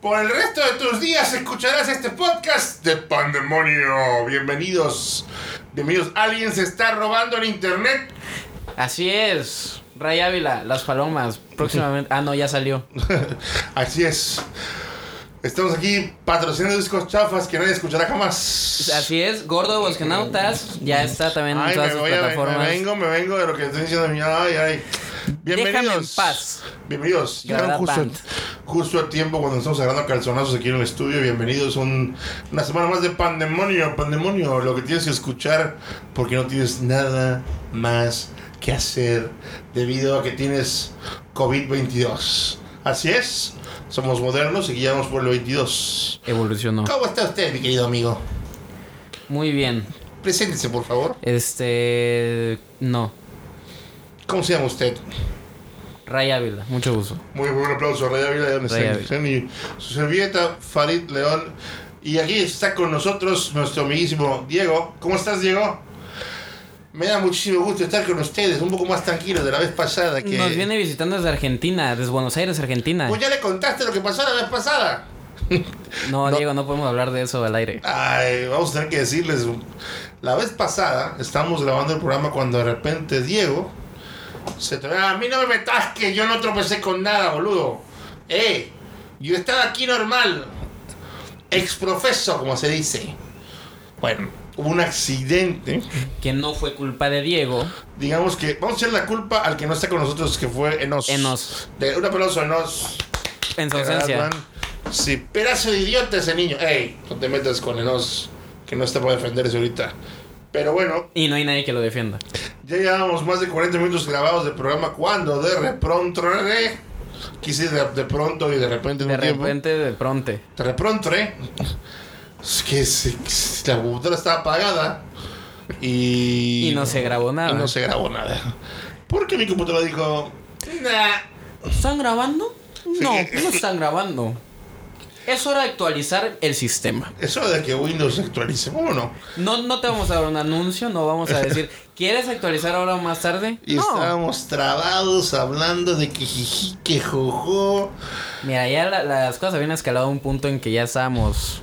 Por el resto de tus días escucharás este podcast de Pandemonio. Bienvenidos. Bienvenidos. Alguien se está robando el internet. Así es. Ray Ávila, Las Palomas, próximamente. Ah, no, ya salió. Así es. Estamos aquí patrocinando discos chafas que nadie escuchará jamás. Así es, Gordo Bosquenautas, ya está también en Ay, todas me, sus voy plataformas. me vengo, me vengo de lo que estoy diciendo. Ay, ay. Bienvenidos. Déjame en paz. Bienvenidos. Llegaron justo, justo a tiempo cuando estamos agarrando calzonazos aquí en el estudio. Bienvenidos a un- una semana más de Pandemonio. Pandemonio, lo que tienes que escuchar porque no tienes nada más que hacer debido a que tienes COVID-22. Así es. Somos modernos y guiamos por el 22. Evolucionó. ¿Cómo está usted, mi querido amigo? Muy bien. Preséntese, por favor. Este. No. ¿Cómo se llama usted? Ray Ávila, mucho gusto. Muy buen aplauso Ray Ávila Ray y su servilleta, Farid León. Y aquí está con nosotros nuestro amiguísimo Diego. ¿Cómo estás, Diego? Me da muchísimo gusto estar con ustedes, un poco más tranquilo de la vez pasada que... Nos viene visitando desde Argentina, desde Buenos Aires, Argentina. Pues ya le contaste lo que pasó la vez pasada. No, no. Diego, no podemos hablar de eso al aire. Ay, vamos a tener que decirles. La vez pasada estábamos grabando el programa cuando de repente Diego se te a mí no me metas que yo no tropecé con nada, boludo. Eh, yo estaba aquí normal. Exprofeso, como se dice. Bueno, hubo un accidente. Que no fue culpa de Diego. Digamos que vamos a echar la culpa al que no está con nosotros, que fue Enos. Enos. De, un aplauso a Enos. En su ausencia. Sí, pedazo de idiota ese niño. Ey, no te metas con Enos, que no está para defenderse ahorita. Pero bueno, Y no hay nadie que lo defienda. Ya llevábamos más de 40 minutos grabados del programa cuando de repronto, quise de, de pronto y de repente en De un tiempo, repente, de pronto. de repronto, eh, es que se- la computadora estaba apagada y... Y no se grabó nada. Y no se grabó nada. Porque mi computadora dijo, nah, ¿Están grabando? No, no están grabando. Es hora de actualizar el sistema. es hora de que Windows actualice, ¿cómo no? No, no te vamos a dar un anuncio, no vamos a decir, ¿quieres actualizar ahora o más tarde? Y no. estábamos trabados hablando de que jiji, que jojo. Mira, ya la- las cosas habían escalado a un punto en que ya estábamos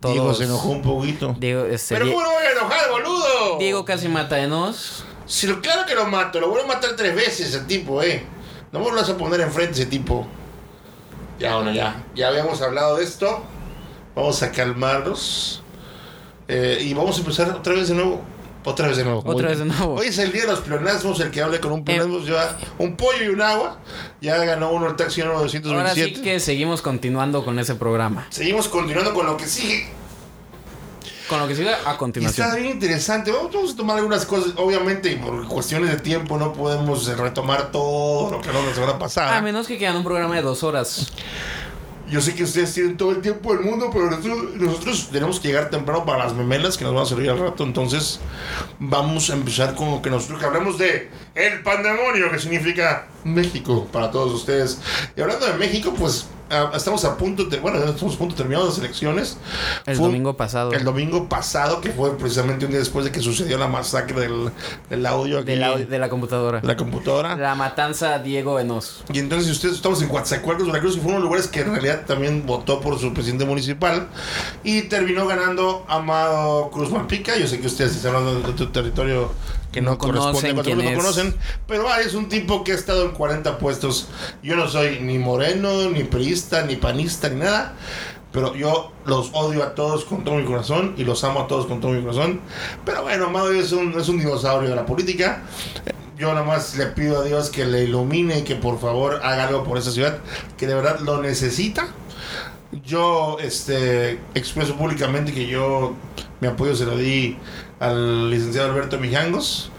todos... Diego se enojó un poquito. Diego, este, Pero ¿cómo no voy a enojar, boludo? Diego casi mata de nos. Si lo, claro que lo mato, lo voy a matar tres veces ese tipo, eh. No me lo vas a poner enfrente ese tipo. Ya, bueno, ya. Ya habíamos hablado de esto. Vamos a calmarnos. Eh, y vamos a empezar otra vez de nuevo. Otra vez de nuevo. Otra vez de nuevo. Hoy es el día de los pleonasmos. El que hable con un pleonasmo lleva un pollo y un agua. Ya ganó uno el taxi número Ahora sí 227. que seguimos continuando con ese programa. Seguimos continuando con lo que sigue. Con lo que sigue a Y está continuación. bien interesante. Vamos, a tomar algunas cosas. Obviamente, y por cuestiones de tiempo, no podemos retomar todo lo que hablamos la semana pasada. A menos que quedan un programa de dos horas. Yo sé que ustedes tienen todo el tiempo del mundo, pero nosotros, nosotros tenemos que llegar temprano para las memelas que nos van a servir al rato. Entonces, vamos a empezar con lo que nosotros que hablamos de el pandemonio, que significa México para todos ustedes. Y hablando de México, pues ah, estamos a punto de, bueno, estamos a punto de terminar las elecciones. El Fue domingo pasado. El domingo pasado, que fue precisamente un día después de que sucedió la masacre del, del audio aquí de, la, de la computadora. de la computadora. La matanza Diego Enos. Y entonces, si ustedes estamos en Coatzacoalcos, Veracruz, que fue uno de los lugares que en realidad también votó por su presidente municipal y terminó ganando Amado Cruz Malpica. Yo sé que ustedes están hablando de tu territorio que no, No corresponde conocen a no conocen, pero ah, es un tipo que ha estado en 40 puestos. Yo no soy ni moreno, ni priista, ni panista, ni nada. Pero yo los odio a todos con todo mi corazón y los amo a todos con todo mi corazón. Pero bueno, Amado es un, es un dinosaurio de la política. Yo nada más le pido a Dios que le ilumine y que por favor haga algo por esa ciudad que de verdad lo necesita. Yo este, expreso públicamente que yo mi apoyo se lo di al licenciado Alberto Mijangos.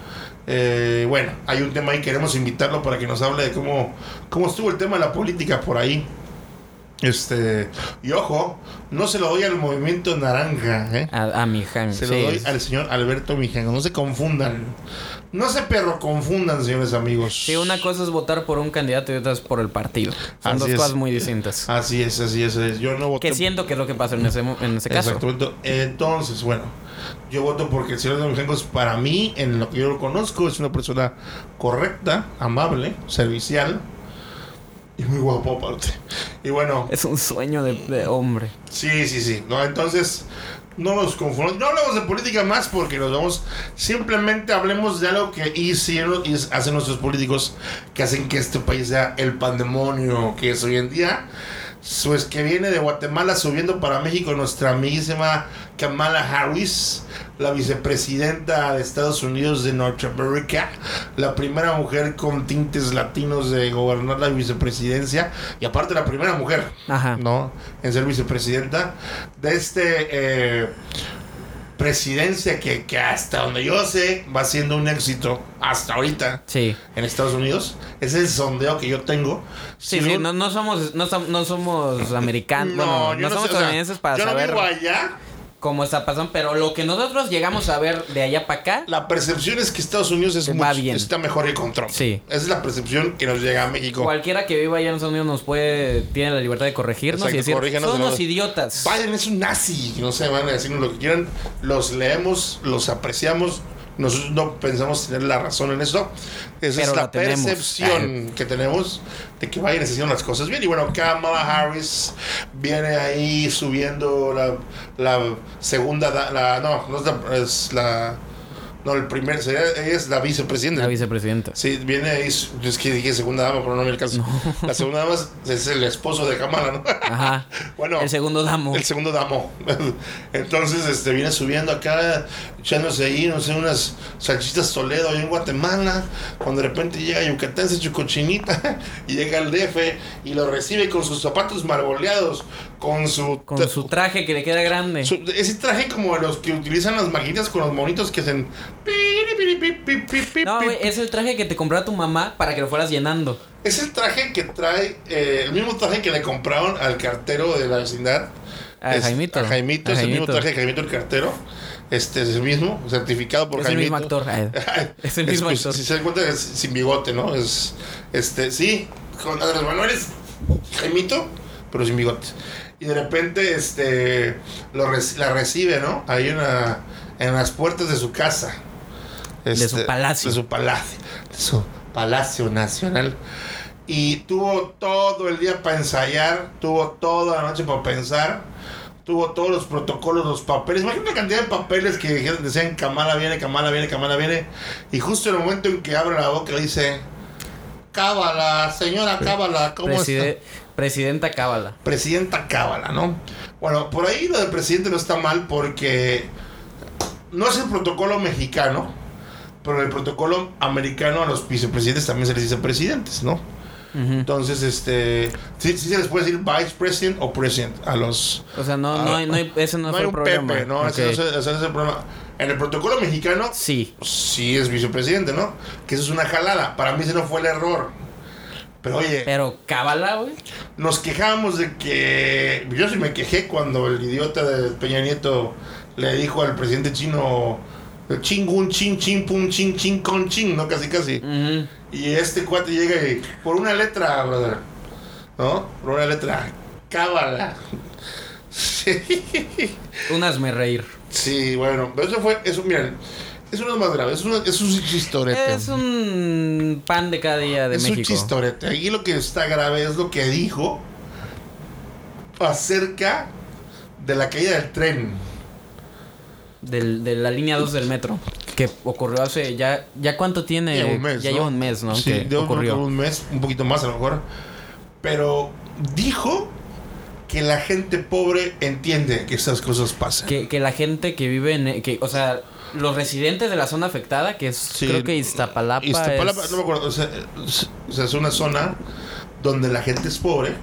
Eh, bueno, hay un tema ahí, queremos invitarlo para que nos hable de cómo, cómo estuvo el tema de la política por ahí. Este, y ojo, no se lo doy al movimiento naranja, ¿eh? A. Se lo sí. doy al señor Alberto Mijangos. No se confundan. No se perro confundan, señores amigos. Sí, una cosa es votar por un candidato y otra es por el partido. Son Así dos es. cosas muy distintas. Así es, así es. así es. Yo no voté Que siento que es lo que pasa en ese, en ese caso. Exacto. Entonces, bueno, yo voto porque el señor Mijangos, para mí, en lo que yo lo conozco, es una persona correcta, amable, servicial y muy guapo aparte. Y bueno, Es un sueño de, de hombre. sí, sí, sí. No, entonces, no nos confundamos. No hablamos de política más porque nos vamos. Simplemente hablemos de algo que hicieron y hacen nuestros políticos que hacen que este país sea el pandemonio que es hoy en día. Pues que viene de Guatemala subiendo para México nuestra amiguísima Kamala Harris, la vicepresidenta de Estados Unidos de Norteamérica, la primera mujer con tintes latinos de gobernar la vicepresidencia y aparte la primera mujer, Ajá. ¿no? En ser vicepresidenta de este eh, presidencia que, que hasta donde yo sé va siendo un éxito hasta ahorita Sí. en Estados Unidos. Es el sondeo que yo tengo. Sí, Si sí, no- no, somos, no, no somos americanos, no, bueno, yo no, no, somos sé, o sea, estadounidenses para yo no saber vivo allá. Cómo está pasando, pero lo que nosotros llegamos a ver de allá para acá, La percepción es que Estados Unidos es mucho- bien. está mejor que con Trump. Sí. Esa es la percepción que nos llega a México. cualquiera que viva allá en Estados Unidos nos puede, tiene la libertad de corregirnos Exacto, y decir, corrígenos son unos nuevo". idiotas. Biden es un nazi. No sé, van a decirnos lo que quieran. Los leemos, los apreciamos. Nosotros no pensamos tener la razón en eso. Esa Pero es la tenemos. percepción que tenemos de que Biden está haciendo las cosas bien. Y bueno, Kamala Harris viene ahí subiendo la, la segunda. da- La, no, no es la, es la. No, el primer. Ella es la vicepresidenta. La vicepresidenta. Sí, viene ahí, es que dije segunda dama, pero no me alcanza. La segunda dama es- el esposo de Kamala, ¿no? Ajá. bueno, El segundo damo. el segundo damo. Entonces, este, viene subiendo acá, echándose ahí, no sé, unas salchitas Toledo ahí en Guatemala. Cuando de repente llega Yucatán, se echa cochinita, y llega el DF y lo recibe con sus zapatos marboleados, con su... Con su traje que le queda grande. su- ese traje como los que utilizan las maquinitas con los monitos que hacen... No, güey, es el traje que te compró tu mamá para que lo fueras llenando. Es el traje que trae, eh, el mismo traje que le compraron al cartero de la vecindad. A Es- Jaimito. A Jaimito, A es el mismo traje de Jaimito el cartero. Este es el mismo, certificado por Es el Jaimito. mismo actor. Ay, Es el mismo pues, actor. Si se dan cuenta, es sin bigote, ¿no? Es, este, sí, con Andrés Manuel es Jaimito, pero sin bigote. Y de repente, este, lo la recibe, ¿no? En, la- en las puertas de su casa. De su Este, palacio. De su palacio. De su palacio nacional. Y tuvo todo el día para ensayar, tuvo toda la noche para pensar, tuvo todos los protocolos, los papeles. Imagínate la cantidad de papeles que decían Kamala viene, Kamala viene, Kamala viene. Y justo en el momento en que abre la boca dice, Cábala, señora Cábala, ¿cómo Preside- está? Presidenta Cábala. Presidenta Cábala, ¿no? Bueno, por ahí lo del presidente no está mal porque no es el protocolo mexicano, pero el protocolo americano a los vicepresidentes también se les dice presidentes, ¿no? Entonces, este, sí, sí se les puede decir vice president o president a los... O sea, no, no, hay, no hay, ese no, No fue hay el un problema. Pepe, ¿no? Ese, Ok. no es- ese no es el problema. En el protocolo mexicano Sí. sí es vicepresidente, ¿no? Que eso es una jalada. Para mí ese no fue el error. Pero oye, Pero Cábala, güey. nos quejamos de que... Yo sí me quejé cuando el idiota de Peña Nieto le dijo al presidente chino... Chingun, chin, chin, pum, chin, chin, con, chin, ¿no? Casi, casi. Y este cuate llega y... Por una letra, brother. ¿No? Por una letra. Cábala. Sí. Un hazme reír. Sí, bueno, pero eso fue, eso, miren, eso no es más grave, eso, no- eso es un chistorete. Es un pan de cada día de Es un México. chistorete. Aquí lo que está grave es lo que dijo acerca de la caída del tren. Del, de la línea 2 del metro. Que ocurrió hace ya. ¿Ya cuánto tiene? Lleva un mes, ya ¿no? lleva un mes, ¿no? Sí, que ocurrió. un mes, un poquito más a lo mejor. Pero dijo que la gente pobre entiende que estas cosas pasan. Que, que la gente que vive en. Que, o sea, los residentes de la zona afectada, que es. Sí. creo que Iztapalapa. Iztapalapa, es- no me acuerdo, o sea, es, una zona donde la gente es pobre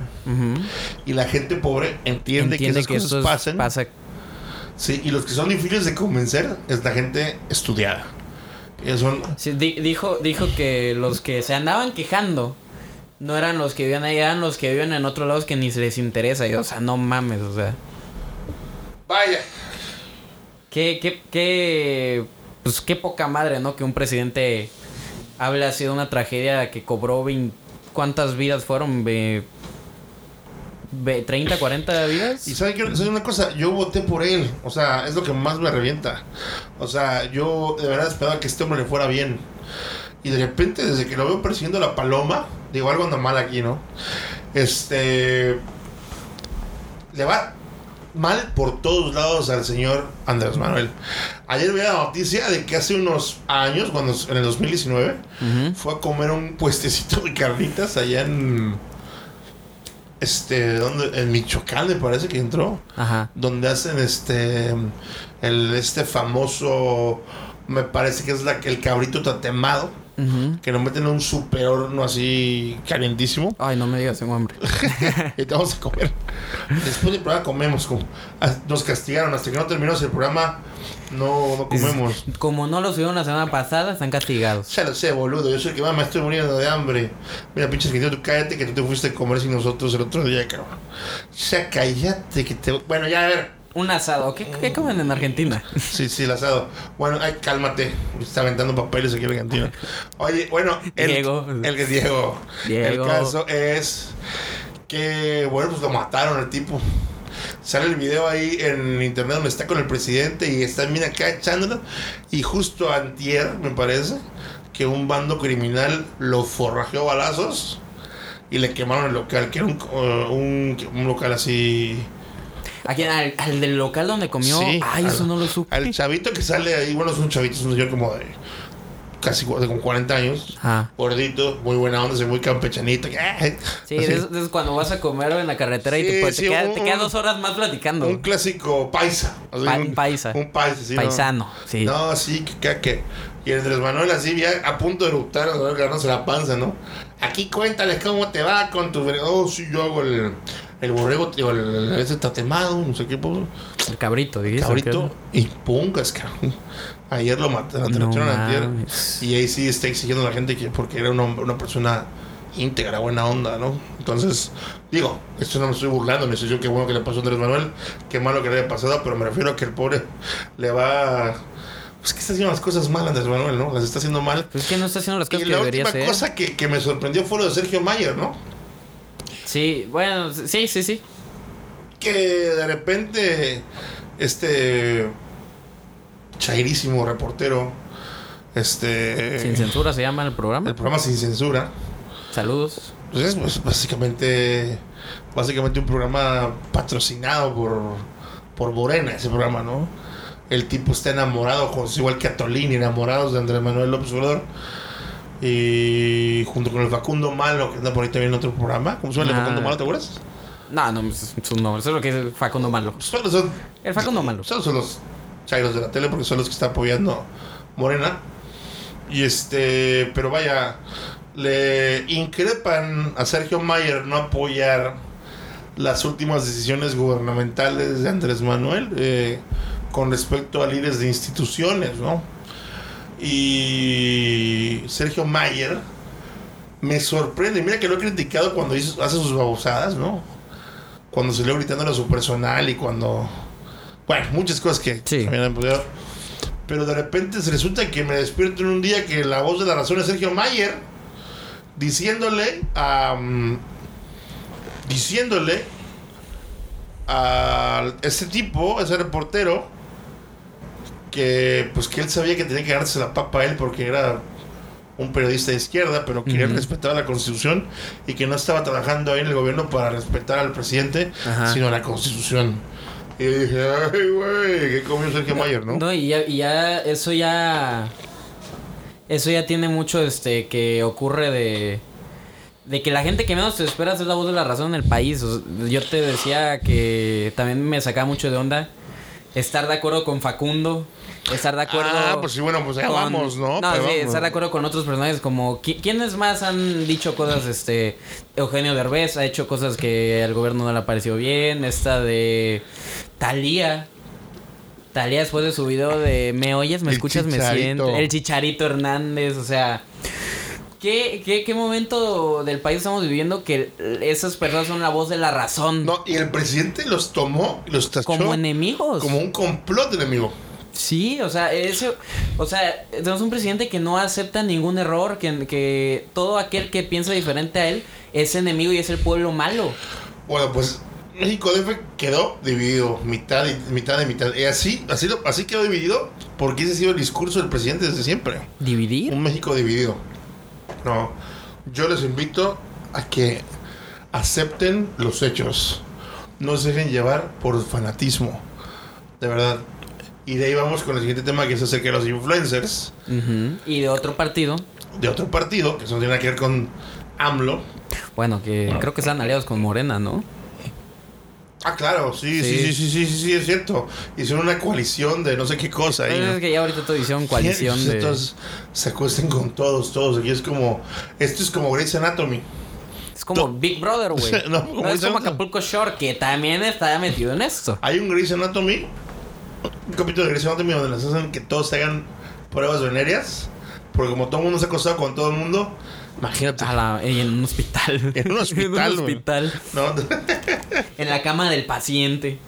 y la gente pobre entiende, que esas cosas esto es- pasan. pasa. Sí, y los que son difíciles de convencer es la gente estudiada. Ellos son. Sí, di- dijo, dijo que los que se andaban quejando no eran los que vivían ahí, eran los que viven en otros lados que ni se les interesa. Y, o sea, no mames, o sea. Vaya. Qué, qué, qué, pues qué poca madre, ¿no? Que un presidente hable así de una tragedia que cobró 20 ¿Cuántas vidas fueron? Ve- ve- ¿30, 40 vidas? Y ¿saben qué? ¿Saben una cosa? Yo voté por él. O sea, es lo que más me revienta. O sea, yo de verdad esperaba que este hombre le fuera bien. Y de repente, desde que lo veo persiguiendo la paloma, digo, algo anda mal aquí, ¿no? Este. Le va mal por todos lados al señor Andrés Manuel. Ayer veía la noticia de que hace unos años, cuando en el 2019, Ujú. fue a comer un puestecito de carnitas allá en. Este, ¿dónde? En Michoacán, me parece que entró. Ajá. Donde hacen este. El, este famoso. Me parece que es la, el cabrito tatemado. Que lo meten en un super horno así calientísimo. Ay, no me digas, tengo hambre. y te vamos a comer. Después del programa comemos. Como, ah, nos castigaron hasta que no terminamos el programa. No, no comemos. Como no lo subieron la semana pasada, están castigados. Ya lo sé, boludo. Yo soy el que más me estoy muriendo de hambre. Mira, pinche argentino, tú cállate que tú te fuiste a comer sin nosotros el otro día, cabrón. Ya cállate que te. Bueno, ya a ver. Un asado. ¿Qué, qué comen en Argentina? Sí, sí, el asado. Bueno, ay, cálmate. Está aventando papeles aquí en Argentina. Oye, bueno, el, Diego. El que Diego. Diego. El caso es que, bueno, pues lo mataron el tipo. Sale el video ahí en internet donde está con el presidente y está bien acá echándolo. Y justo antier, me parece, que un bando criminal lo forrajeó balazos y le quemaron el local, que era un, un, un local así... ¿A quién? ¿Al, al del local donde comió? Sí, Ay, eso no lo supe. Al chavito que sale ahí, bueno, es un chavito, es un señor como de casi de como 40 años, Ah. gordito, muy buena onda, muy campechanito. que, ay, Sí, eso cuando vas a comer en la carretera y te, pues, te sí, queda- un- te quedas un- dos horas más platicando. Un clásico paisa. Pa- un, paisa. Un paisa, sí. ¿no? Paisano, sí. No, sí, que, que, que- Y Andrés Manuel así, ya a punto de eructar, ganarse la panza, ¿no? Aquí cuéntales cómo te va con tu... Oh, sí, yo hago el, el borrego, tío, el, el- ese tatemado, no sé qué, pues, El cabrito, dijiste. cabrito. Y pungas, cabrón. Ayer lo mataron, No ayer. Y ahí sí está exigiendo a la gente que porque era un hombre- una persona íntegra, buena onda, ¿no? Entonces, digo, esto no me estoy burlando, me estoy diciendo qué bueno que le pasó a Andrés Manuel, qué malo que le haya pasado, pero me refiero a que el pobre le va... Pues que está haciendo las cosas mal Andrés Manuel, ¿no? Las está haciendo mal. Pues es que no está haciendo las Y cosas que la debería última hacer. cosa que, que me sorprendió fue lo de Sergio Mayer, ¿no? Sí, bueno, sí, sí, sí. Que de repente este chairísimo reportero, este... Sin censura se llama el programa. el programa Sin Censura, Saludos. Pues es pues, básicamente básicamente un programa patrocinado por por Morena ese programa, ¿no? El tipo está enamorado, con- igual que Atolini, enamorados de Andrés Manuel López Obrador. Y junto con el Facundo Malo, que anda por ahí también en otro programa. ¿Cómo se llama el Ah. Facundo Malo, te acuerdas? No, no, es su nombre. Eso es lo que es Facundo Malo. Solo son, El Facundo Malo. solo son los chairos de la tele porque son los que están apoyando Morena. Y este, pero vaya, le increpan a Sergio Mayer no apoyar las últimas decisiones gubernamentales de Andrés Manuel eh, con respecto a líderes de instituciones, ¿no? Y Sergio Mayer me sorprende, mira que lo he criticado cuando hizo- hace sus babosadas, ¿no? Cuando salió gritándole a su personal y cuando... Bueno, muchas cosas que Sí. también han podido- Pero de repente se resulta que me despierto en un día que la voz de la razón es Sergio Mayer diciéndole a... mm, diciéndole a ese tipo, ese reportero, que pues que él sabía que tenía que darse la papa a él porque era un periodista de izquierda, pero que él Ujú. respetaba la constitución y que no estaba trabajando ahí en el gobierno para respetar al presidente, Ajá. sino a la constitución. Y dije, ay, güey, ¿qué comió Sergio Mayer, no? No, y ya, y ya eso ya. Eso ya tiene mucho este que ocurre de. De que la gente que menos te esperas es la voz de la razón en el país. O sea, yo te decía que también me sacaba mucho de onda estar de acuerdo con Facundo. Estar de acuerdo. Ah, pues sí, bueno, pues ya con- vamos, ¿no? No, Pero sí, vamos. estar de acuerdo con otros personajes como... ¿qui- ¿Quiénes más han dicho cosas? Este... Eugenio Derbez ha hecho cosas que al gobierno no le ha parecido bien. Esta de... Talía. Talía después de su video de ¿Me oyes? ¿Me El escuchas? ¿Me siento? El Chicharito Hernández, o sea... ¿Qué, qué, ¿Qué momento del país estamos viviendo que esas personas son la voz de la razón? No, y el presidente los tomó y los tachó como enemigos. como un complot enemigo. Sí, o sea, ese, o sea, tenemos un presidente que no acepta ningún error, que, que todo aquel que piensa diferente a él es enemigo y es el pueblo malo. Bueno, pues México DF quedó dividido, mitad y mitad de mitad. Y así, así, lo- así quedó dividido porque ese ha sido el discurso del presidente desde siempre. ¿Dividir? Un México dividido. No, yo les invito a que acepten los hechos. No se dejen llevar por fanatismo. De verdad. Y de ahí vamos con el siguiente tema que es acerca de los influencers. Y de otro partido, de otro partido, que eso no tiene que ver con AMLO. bueno, que creo que están aliados con Morena, ¿no? Ah, claro, sí, sí, sí, Sí. sí, sí, sí, es cierto. Hicieron una coalición de no sé qué cosa ahí. ¿no? es que ya ahorita todos hicieron coalición Sí, de... Entonces se acuesten con todos, todos. Aquí es como. Esto es como Grey's Anatomy. Es como Big Brother, güey. No, no, es como. Acapulco Shore, que también está metido en esto. Hay un Grey's Anatomy, un capítulo de Grey's Anatomy donde les hacen que todos se hagan pruebas venéreas. Porque como todo el mundo se ha acostado con todo el mundo, imagínate. A la- en un hospital. En un hospital, en un hospital. ¿no? En la cama del paciente.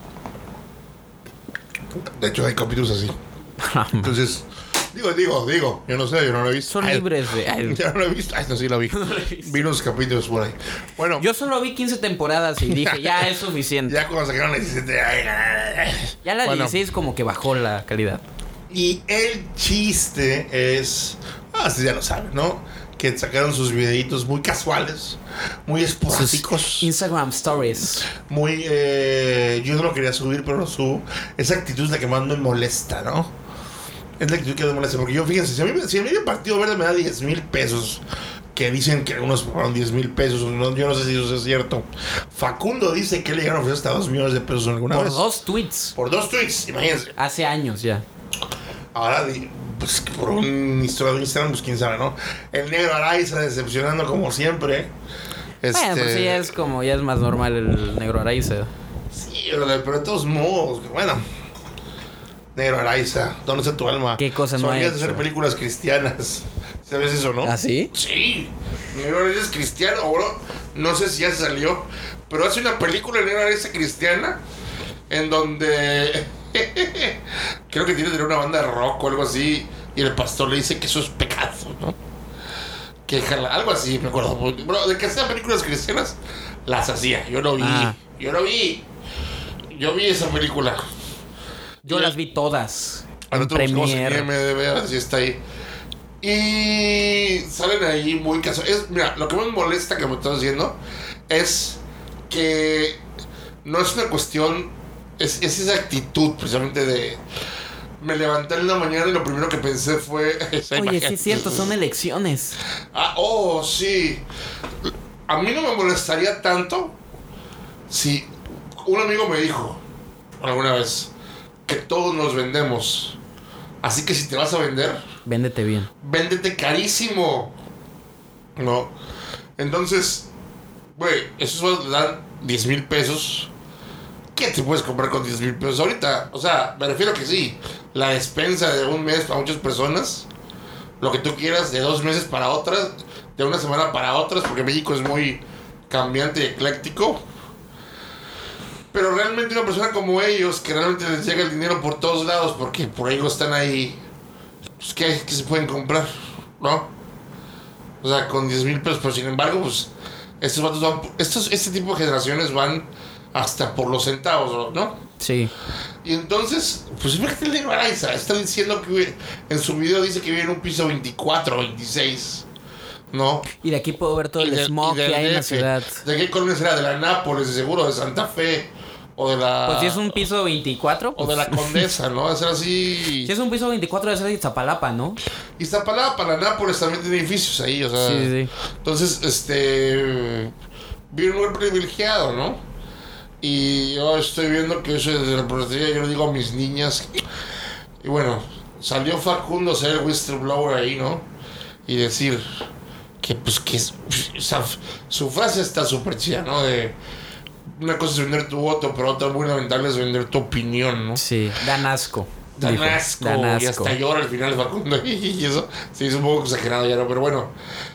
De hecho, hay capítulos así. Entonces, digo, digo, digo, yo no sé, yo no lo he visto. Son Ay, libres de... Yo no lo he visto. Ay, no, sí lo vi. lo. Vi unos capítulos por ahí. Bueno, Yo solo vi 15 temporadas y dije, ya es suficiente. ya cuando sacaron la 17. ay, ay, ay. Ya la Bueno. 16 como que bajó la calidad. Y el chiste es. Ah, ustedes ya lo saben, ¿no? Que sacaron sus videitos muy casuales, muy esporádicos, Instagram Stories. muy. eh, yo no lo quería subir, pero lo subo. Esa actitud es la que más me molesta, ¿no? Es la actitud que me molesta. Porque yo, fíjense, si a mí, si a mí el Partido Verde me da 10 mil pesos, que dicen que algunos pagaron 10 mil pesos, no, yo no sé si eso es cierto. Facundo dice que le llegaron a ofrecer hasta 2 millones de pesos alguna Por vez. dos tweets. Por dos tweets, imagínense. Hace años ya. Ahora, pues por un historia de Instagram, pues quién sabe, ¿no? El negro Araiza decepcionando como siempre. Este, Bueno, pues sí, ya es como, ya es más normal el negro Araiza. Sí, pero de, de todos modos, bueno. Negro Araiza, ¿dónde está tu alma? ¿Qué cosa no hecho? hacer películas cristianas. ¿Sabes eso, no? ¿Ah, sí? Sí. Negro Araiza es cristiano, o no, no sé si ya salió, pero hace una película de Negro Araiza cristiana en donde creo que tiene que tener una banda de rock o algo así y el pastor le dice que eso es pecado, ¿no? Que jala- algo así, me acuerdo. Bro, de que hacían películas cristianas, las hacía. Yo lo vi. Ah. Yo lo vi. Yo vi esa película. Yo las vi todas. En Premiere. IMDb, a ver si está ahí. Y salen ahí muy casuales. Es, mira, lo que me molesta que me estás diciendo es que no es una cuestión, es, es esa actitud precisamente de... Me levanté en la mañana y lo primero que pensé fue... esa Oye, imagen. sí es cierto, son elecciones. Ah, oh, sí. A mí no me molestaría tanto si un amigo me dijo alguna vez que todos nos vendemos. Así que si te vas a vender, Véndete bien. véndete carísimo. No. Entonces, güey, esos dan 10 mil pesos. ¿Qué te puedes comprar con 10 mil pesos ahorita? O sea, me refiero que sí. La despensa de un mes para muchas personas. Lo que tú quieras, de dos meses para otras. De una semana para otras, porque México es muy cambiante y ecléctico. Pero realmente una persona como ellos, que realmente les llega el dinero por todos lados, porque por ahí están ahí pues, ¿qué, qué se pueden comprar? ¿No? O sea, con 10 mil pesos, pero sin embargo, pues, estos van, estos, este tipo de generaciones van hasta por los centavos, ¿no? Sí. Y entonces, pues fíjate el Araiza, está diciendo que en su video dice que vive en un piso 24, 26, ¿no? Y de aquí puedo ver todo el del- smog que hay en la ciudad. ¿De qué colonia será? ¿De la Nápoles, de seguro? ¿De Santa Fe? ¿O de la... Pues si es un piso 24, O de pues, la Condesa, ¿no? Va a ser así... si es un piso 24 debe ser de Iztapalapa, ¿no? Iztapalapa, la Nápoles también tiene edificios ahí, o sea. Sí, sí. Entonces, este. Vive un lugar privilegiado, ¿no? Y yo estoy viendo que eso desde la portería, yo le digo a mis niñas. Y bueno, salió Facundo a ser el whistleblower ahí, ¿no? Y decir que, pues, que o su frase está súper chida, ¿no? De. Una cosa es vender tu voto, pero otra muy lamentable es vender tu opinión, ¿no? Sí, dan asco. Dan asco, Dan y hasta llora al final Facundo y eso sí es un poco exagerado ya no pero bueno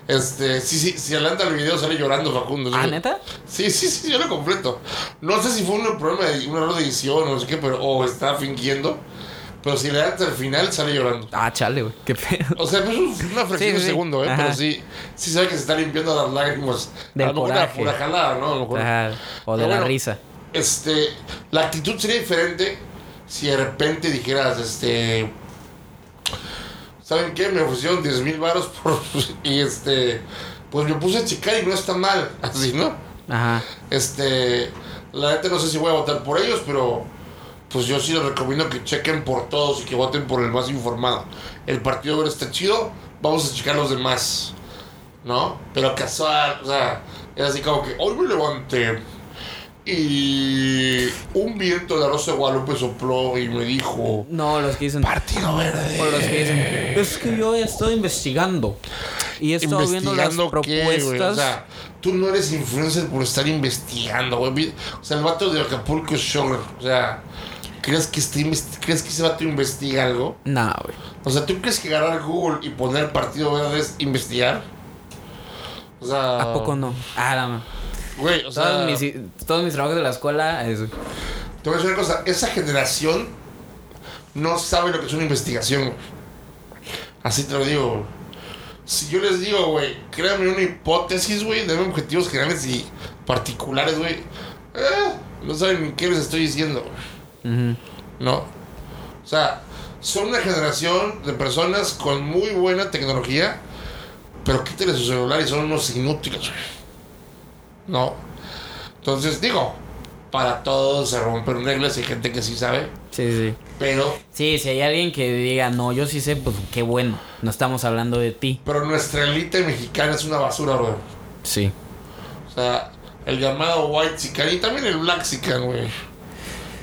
este sí sí si adelanta el video sale llorando Facundo ¿Ah, Sí. neta? sí sí sí yo lo completo no sé si fue un problema de un error de edición o no sé qué pero o está fingiendo pero si le adelanta al final sale llorando Ah, chale, güey. Qué pedo. o sea, pues es una fracción de sí. segundo, ¿eh? Ajá. Pero sí, sí sabe que se está limpiando las lágrimas. Del a lo mejor una coraje. pura jalada, ¿no? A lo mejor. Ajá, O de Pero la bueno, risa. este, la actitud sería diferente si de repente dijeras, este, ¿saben qué? Me ofrecieron 10 mil varos por, y este, pues me puse a checar y no está mal, así, ¿no? Ajá. Este, la neta no sé si voy a votar por ellos, pero pues yo sí les recomiendo que chequen por todos y que voten por el más informado. El partido verde está chido, vamos a checar los demás. ¿No? Pero casual, o sea, es así como que hoy me levanté y un viento de Rosa de Guadalupe sopló y me dijo No, los que dicen. Partido Verde. O los que dicen. Es que yo estoy investigando. Y he estado viendo las propuestas. O sea, tú no eres influencer por estar investigando, güey. O sea, el vato de Acapulco Sugar. O sea, ¿crees que, este ¿crees que ese vato investiga algo? Nah, güey. O sea, ¿tú crees que agarrar Google y poner Partido Verde es investigar? O sea, ¿A poco no? Ah, no. Güey, o sea, Todos, mis, todos mis trabajos de la escuela. Es, te voy a decir una cosa. Esa generación no sabe lo que es una investigación, güey. Así te lo digo, güey. Si yo les digo, güey, créanme una hipótesis, güey, de objetivos generales y particulares, güey. eh, no saben ni qué les estoy diciendo, güey. ¿no? O sea, son una generación de personas con muy buena tecnología, pero quítale su celular y son unos inútiles, güey. ¿No? Entonces, digo, para todos se rompen reglas hay gente que sí sabe, Sí, sí. pero, Sí, si hay alguien que diga, no, yo sí sé, pues qué bueno. No estamos hablando de ti. pero nuestra élite mexicana es una basura, bro. Sí. O sea, el llamado white chican y también el black chican, güey.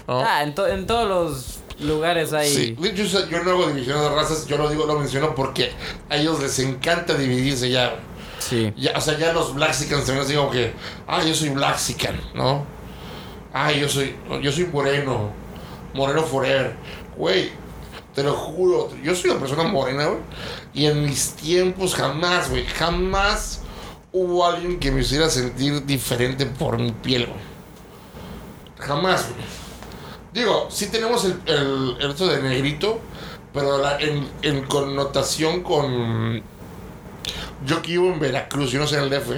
¿No? Ah, en, to- en todos los lugares hay. Sí, de hecho, o sea, yo no hago división de razas, yo lo digo, lo menciono porque a ellos les encanta dividirse ya. Sí. Ya, o sea, ya los Blaxicans también como que, ah, yo soy Blaxican, ¿no? Ah, yo soy, yo soy moreno, moreno forever. Güey, te lo juro, yo soy una persona morena, güey. Y en mis tiempos jamás, güey, jamás hubo alguien que me hiciera sentir diferente por mi piel, güey. Jamás, güey. Digo, sí tenemos el, el, el esto de negrito, pero la- en, en connotación con yo que vivo en Veracruz, yo no sé en el DF,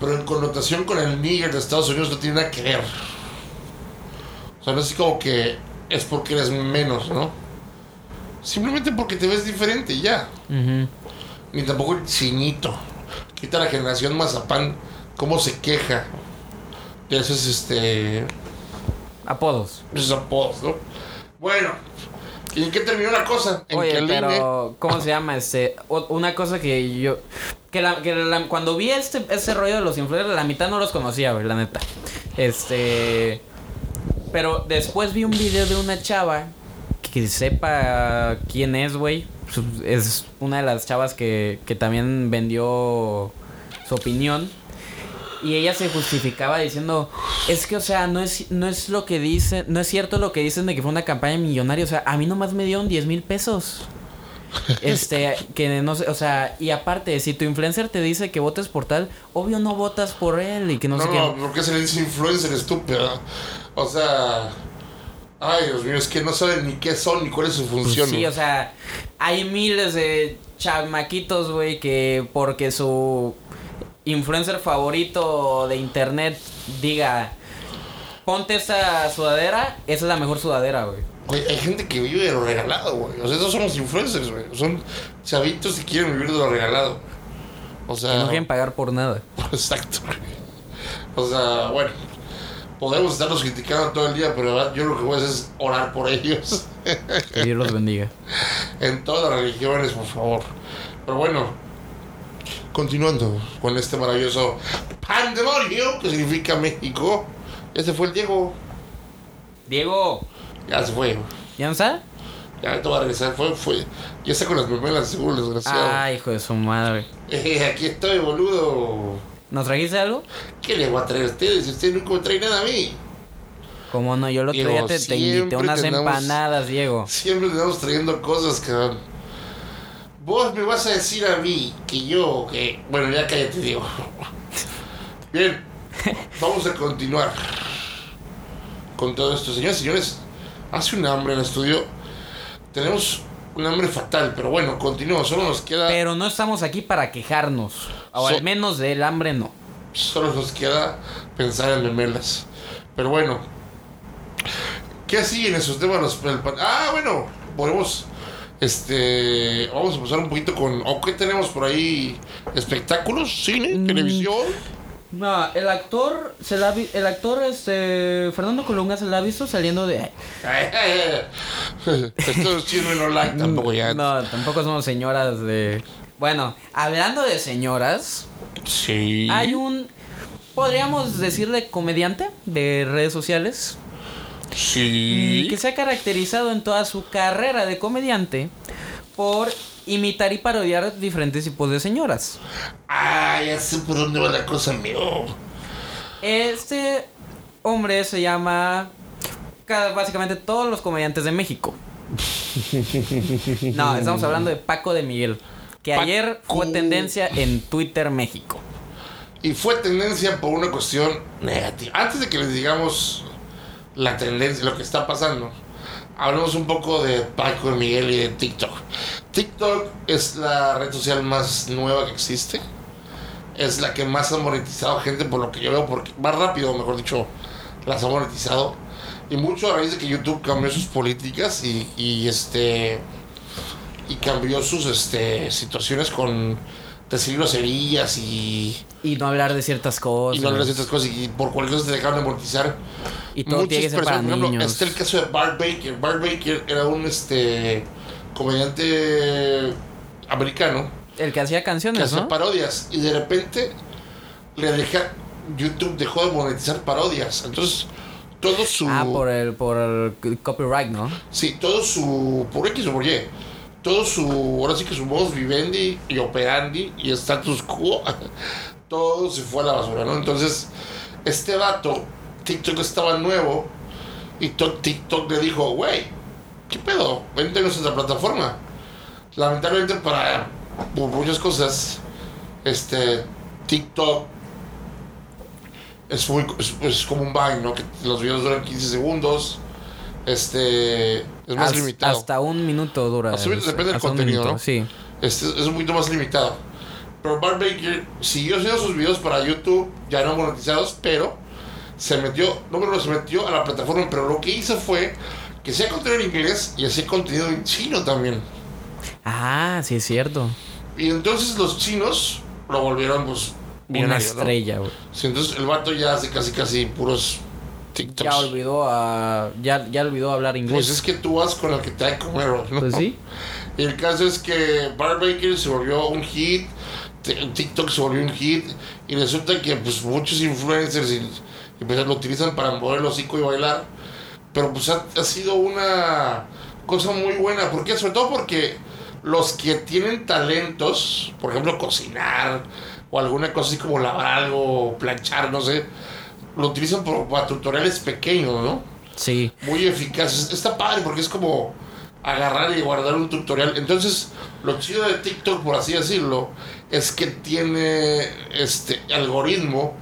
pero en connotación con el nigger de Estados Unidos no tiene nada que ver. O sea, no es así como que es porque eres menos, ¿no? Simplemente porque te ves diferente ya. Ni tampoco el chinito. Quita la generación mazapán, cómo se queja de esos, este, Apodos. esos apodos, ¿no? Bueno, ¿y en qué terminó la cosa? En Oye, pero ¿cómo se llama? Este, una cosa que yo que, la, que la- cuando vi este ese rollo de los influencers, la mitad no los conocía, güey, la neta. Este, pero después vi un video de una chava que sepa quién es, güey. Es una de las chavas que, que también vendió su opinión. Y ella se justificaba diciendo, es que, o sea, no es, no es lo que dicen, no es cierto lo que dicen de que fue una campaña millonaria. O sea, a mí nomás me dieron 10 mil pesos. Este, que no sé, o sea, y aparte, si tu influencer te dice que votes por tal, obvio no votas por él y que no, No, sé no, qué. porque se le dice influencer estúpida. O sea. Ay, Dios mío, es que no saben ni qué son ni cuál es su Pues función. sí, o sea, hay miles de chamaquitos, güey, que porque su influencer favorito de internet diga, ponte esta sudadera, esa es la mejor sudadera, güey. Güey, hay gente que vive de lo regalado, güey. O sea, esos son los influencers, güey. Son chavitos que quieren vivir de lo regalado. O sea. Que no quieren pagar por nada. Exacto. O sea, bueno. Podemos estarlos criticando todo el día, pero la verdad, yo lo que voy a hacer es orar por ellos. Que Dios los bendiga. en todas las religiones, por favor. Pero bueno, continuando con este maravilloso pandemonio que significa México. Ese fue el Diego. Diego, Ya se fue. ¿ya no está? Ya te voy a regresar. Fue, fue. Ya está con las memelas, seguro, desgraciado. Ah, hijo de su madre. Eh, aquí estoy, boludo. ¿Nos trajiste algo? ¿Qué les voy a traer a ustedes? Ustedes nunca me traen nada a mí. Como no, yo el otro día te, te invité unas empanadas, Diego. Siempre estamos trayendo cosas, cabrón. Vos me vas a decir a mí que yo, que. Bueno, ya cállate, Diego. Bien, vamos a continuar con todo esto. Señores, señores, hace un hambre en el estudio. Tenemos un hambre fatal, pero bueno, continuamos. Solo nos queda. Pero no estamos aquí para quejarnos. O So- al menos del hambre no. Solo nos queda pensar en memelas. Pero bueno. ¿Qué siguen esos temas? Ah, bueno. Podemos. Este. Vamos a pasar un poquito con. ¿O qué tenemos por ahí? ¿Espectáculos? ¿Cine? Mm. ¿Televisión? No, el actor, se la vi- el actor, este, Fernando Colunga se la ha visto saliendo de... Esto es chisme no like tampoco ya. No, tampoco somos señoras de... Bueno, hablando de señoras, Sí. hay un, podríamos decirle comediante de redes sociales, Sí. que se ha caracterizado en toda su carrera de comediante por imitar y parodiar diferentes tipos de señoras. Ah, ya sé por dónde va la cosa, amigo. Este hombre se llama ca- básicamente todos los comediantes de México. No, estamos hablando de Paco de Miguel, que Paco. ayer fue tendencia en Twitter México. Y fue tendencia por una cuestión negativa. Antes de que les digamos la tendencia, lo que está pasando, hablemos un poco de Paco, de Miguel y de TikTok. TikTok es la red social más nueva que existe. Es la que más ha monetizado gente, por lo que yo veo, porque más rápido, mejor dicho, las ha monetizado. Y mucho a raíz de que YouTube cambió sus políticas y, y este y cambió sus este situaciones con decir groserías y Y no hablar de ciertas cosas. y no hablar de ciertas cosas y por cualquier cosa te dejaron de monetizar. Y todo tiene que ser para por ejemplo, niños. está el caso de Bart Baker. Bart Baker era un este comediante americano El que hacía que canciones, hacía ¿no? parodias y de repente le deja YouTube dejó de monetizar parodias. Entonces todo su Ah, por el, por el copyright, ¿no? Sí, todo su. Por X o por Y. Todo su. Ahora sí que su voz vivendi y operandi y status quo. Todo se fue a la basura, ¿no? Entonces, este vato, TikTok estaba nuevo. Y to- TikTok le dijo, güey, ¿qué pedo? Vente a nuestra plataforma. Lamentablemente para muchas cosas, este TikTok es muy es, es como un Vine, ¿no? Que los videos duran 15 segundos. Este es más limitado. Hasta un minuto dura. Hasta el- depende del contenido, minuto, ¿no? Sí. Este es un poquito más limitado. Pero Bart Baker siguió haciendo sus videos para YouTube, ya no monetizados, pero se metió, no pero se metió a la plataforma, pero lo que hizo fue que hacía contenido en inglés y hacía contenido en chino también. Ah, sí es cierto. Y entonces los chinos lo volvieron pues Una ¿no? estrella, güey. Sí, entonces el vato ya hace casi casi puros TikToks. Ya olvidó a. Ya, ya olvidó hablar inglés. Pues es que tú vas con el que te da de comer, ¿no? Pues sí. Y el caso es que Bart Baker se volvió un hit, TikTok se volvió un hit, y resulta que pues muchos influencers y, y pues, lo utilizan para mover el hocico y bailar, pero pues ha, ha sido una cosa muy buena, ¿por qué? Sobre todo porque los que tienen talentos, por ejemplo cocinar, o alguna cosa así como lavar algo, planchar, no sé, lo utilizan por, para tutoriales pequeños, ¿no? Sí. muy eficaz. Está padre porque es como agarrar y guardar un tutorial. Entonces, lo chido de TikTok, por así decirlo, es que tiene este algoritmo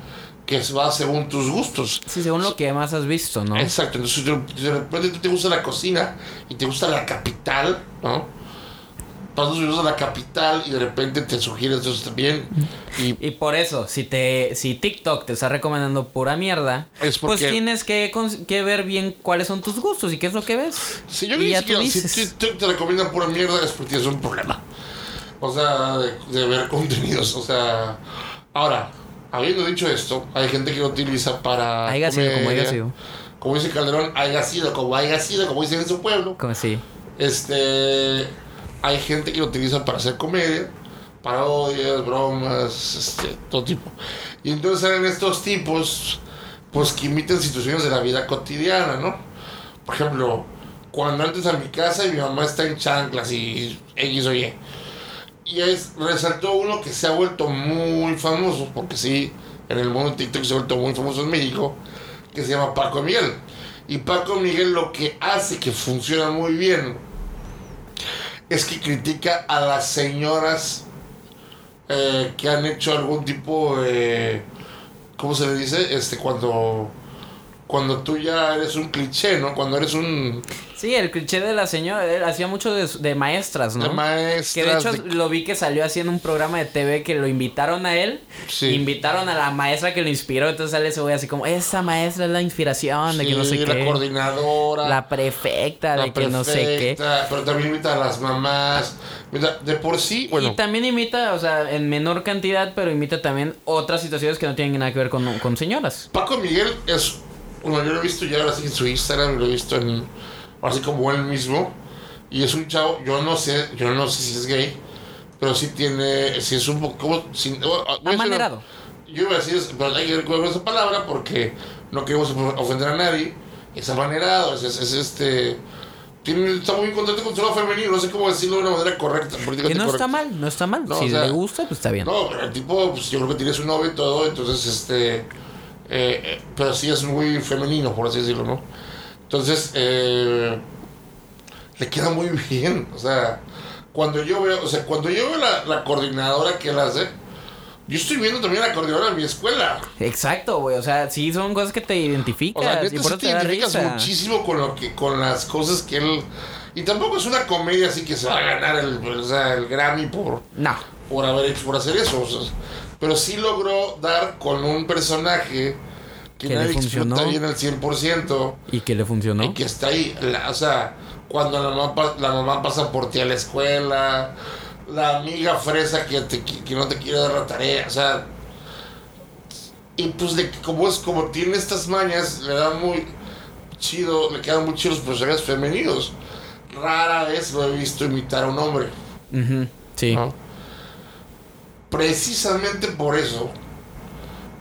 que va según tus gustos. Sí, según lo que más has visto, ¿no? Exacto, entonces de repente tú te gusta la cocina y te gusta la capital, ¿no? Pasas videos a la capital y de repente te sugieres eso también. Y Y por eso, si te si TikTok te está recomendando pura mierda, Es pues tienes que, que ver bien cuáles son tus gustos y qué es lo que ves. Si yo y tú si. TikTok te recomienda pura mierda es porque es un problema. O sea, de, de ver contenidos. O sea, ahora, habiendo dicho esto, hay gente que lo utiliza para. Haya sido como haya sido. Como dice Calderón, haya sido como haya sido, como dicen en su pueblo. Como sí. Este. Hay gente que lo utiliza para hacer comedia, parodias, bromas, este, todo tipo. Y entonces salen estos tipos, pues que imitan situaciones de la vida cotidiana, ¿no? Por ejemplo, cuando antes a mi casa y mi mamá está en chanclas y X o Y. Y es, resaltó uno que se ha vuelto muy famoso, porque sí, en el mundo de TikTok se ha vuelto muy famoso en México, que se llama Paco Miguel. Y Paco Miguel lo que hace que funciona muy bien es que critica a las señoras eh, que han hecho algún tipo de. ¿Cómo se le dice? Este, cuando. cuando tú ya eres un cliché, ¿no? Cuando eres un... Sí, el cliché de la señora, él hacía mucho de, de maestras, ¿no? De maestras, Que de hecho de- lo vi que salió así en un programa de TV que lo invitaron a él. Sí. Invitaron a la maestra que lo inspiró. Entonces sale ese güey así como, esa maestra es la inspiración de que no sé Sí, la qué. coordinadora. La prefecta la de que no sé qué. Pero también invita a las mamás. De por sí, bueno. Y también imita, o sea, en menor cantidad, pero imita también otras situaciones que no tienen nada que ver con, con señoras. Paco Miguel es. Bueno, yo lo he visto ya ahora sí en su Instagram, lo he visto en. Así como él mismo. Y es un chavo, yo no sé, yo no sé si es gay, pero sí tiene. Si es un poco. una- Amanerado. Yo iba a decir, pero hay que recordar esa palabra porque no queremos ofender a nadie. Es amanerado, es, es, es este. Tiene, está muy contento con su lado femenino, no sé cómo decirlo de una manera correcta. Que no está mal, no está mal. No, si o sea, le gusta, pues está bien. No, pero el tipo, pues yo creo que tiene su novio y todo, entonces, este. eh, eh, pero sí es muy femenino, por así decirlo, ¿no? Entonces, eh, le queda muy bien. O sea, cuando yo veo, o sea, cuando yo veo la, la coordinadora que él hace, yo estoy viendo también la coordinadora de mi escuela. Exacto, güey. O sea, sí son cosas que te identificas. O sea, y por sí te identificas risa. muchísimo con lo que, con las cosas que él. Y tampoco es una comedia así que se va a ganar el, o sea, el Grammy por, No. por haber hecho, por hacer eso. o sea, pero sí logró dar con un personaje que, Que le nadie explota funcionó. bien al 100% Y que le funcionó. y que está ahí. La- o sea, cuando la mamá, la mamá pasa por ti a la escuela, la amiga fresa que, te que no te quiere dar la tarea, o sea. Y pues de, como es como tiene estas mañas, le da muy chido, le quedan muy chidos los personajes femeninos. Rara vez lo he visto imitar a un hombre. Sí. ¿no? Precisamente por eso,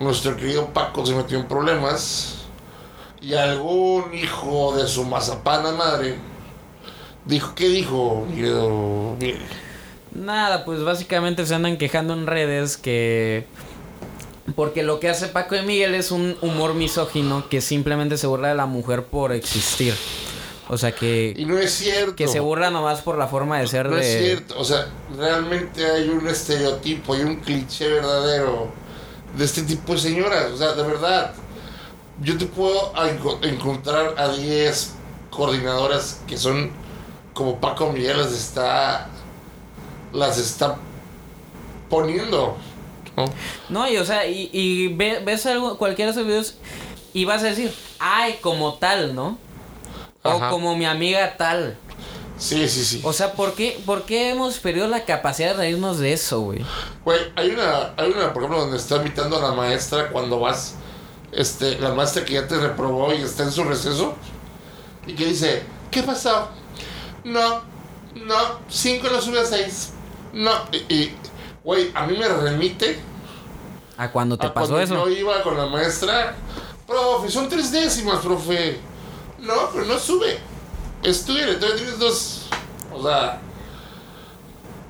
nuestro querido Paco se metió en problemas y algún hijo de su mazapana madre dijo, ¿qué dijo, mi querido Miguel? Nada, pues básicamente se andan quejando en redes que... Porque lo que hace Paco de Miguel es un humor misógino que simplemente se burla de la mujer por existir. O sea que... Y no es cierto. Que se burla nomás por la forma de ser No de... es cierto. O sea, realmente hay un estereotipo, hay un cliché verdadero de este tipo de señoras. O sea, de verdad. Yo te puedo enco- encontrar a 10 coordinadoras que son como Paco Miguel las está. las está poniendo. ¿no? No, y o sea, y, y ve- ves algo, cualquiera de esos videos y vas a decir, ay, como tal, ¿no? Ajá. O como mi amiga tal. Sí, sí, sí. O sea, ¿por qué, ¿por qué hemos perdido la capacidad de reírnos de eso, güey? Güey, hay una, hay una, por ejemplo, donde está invitando a la maestra cuando vas, este, la maestra que ya te reprobó y está en su receso, y que dice, ¿qué pasó? No, no, 5 lo sube a 6. No, y, y, güey, a mí me remite ¿A cuando te a pasó cuando eso? yo iba con la maestra, profe, son tres décimas, profe. No, pero no sube. Estudia, entonces tienes dos. O sea,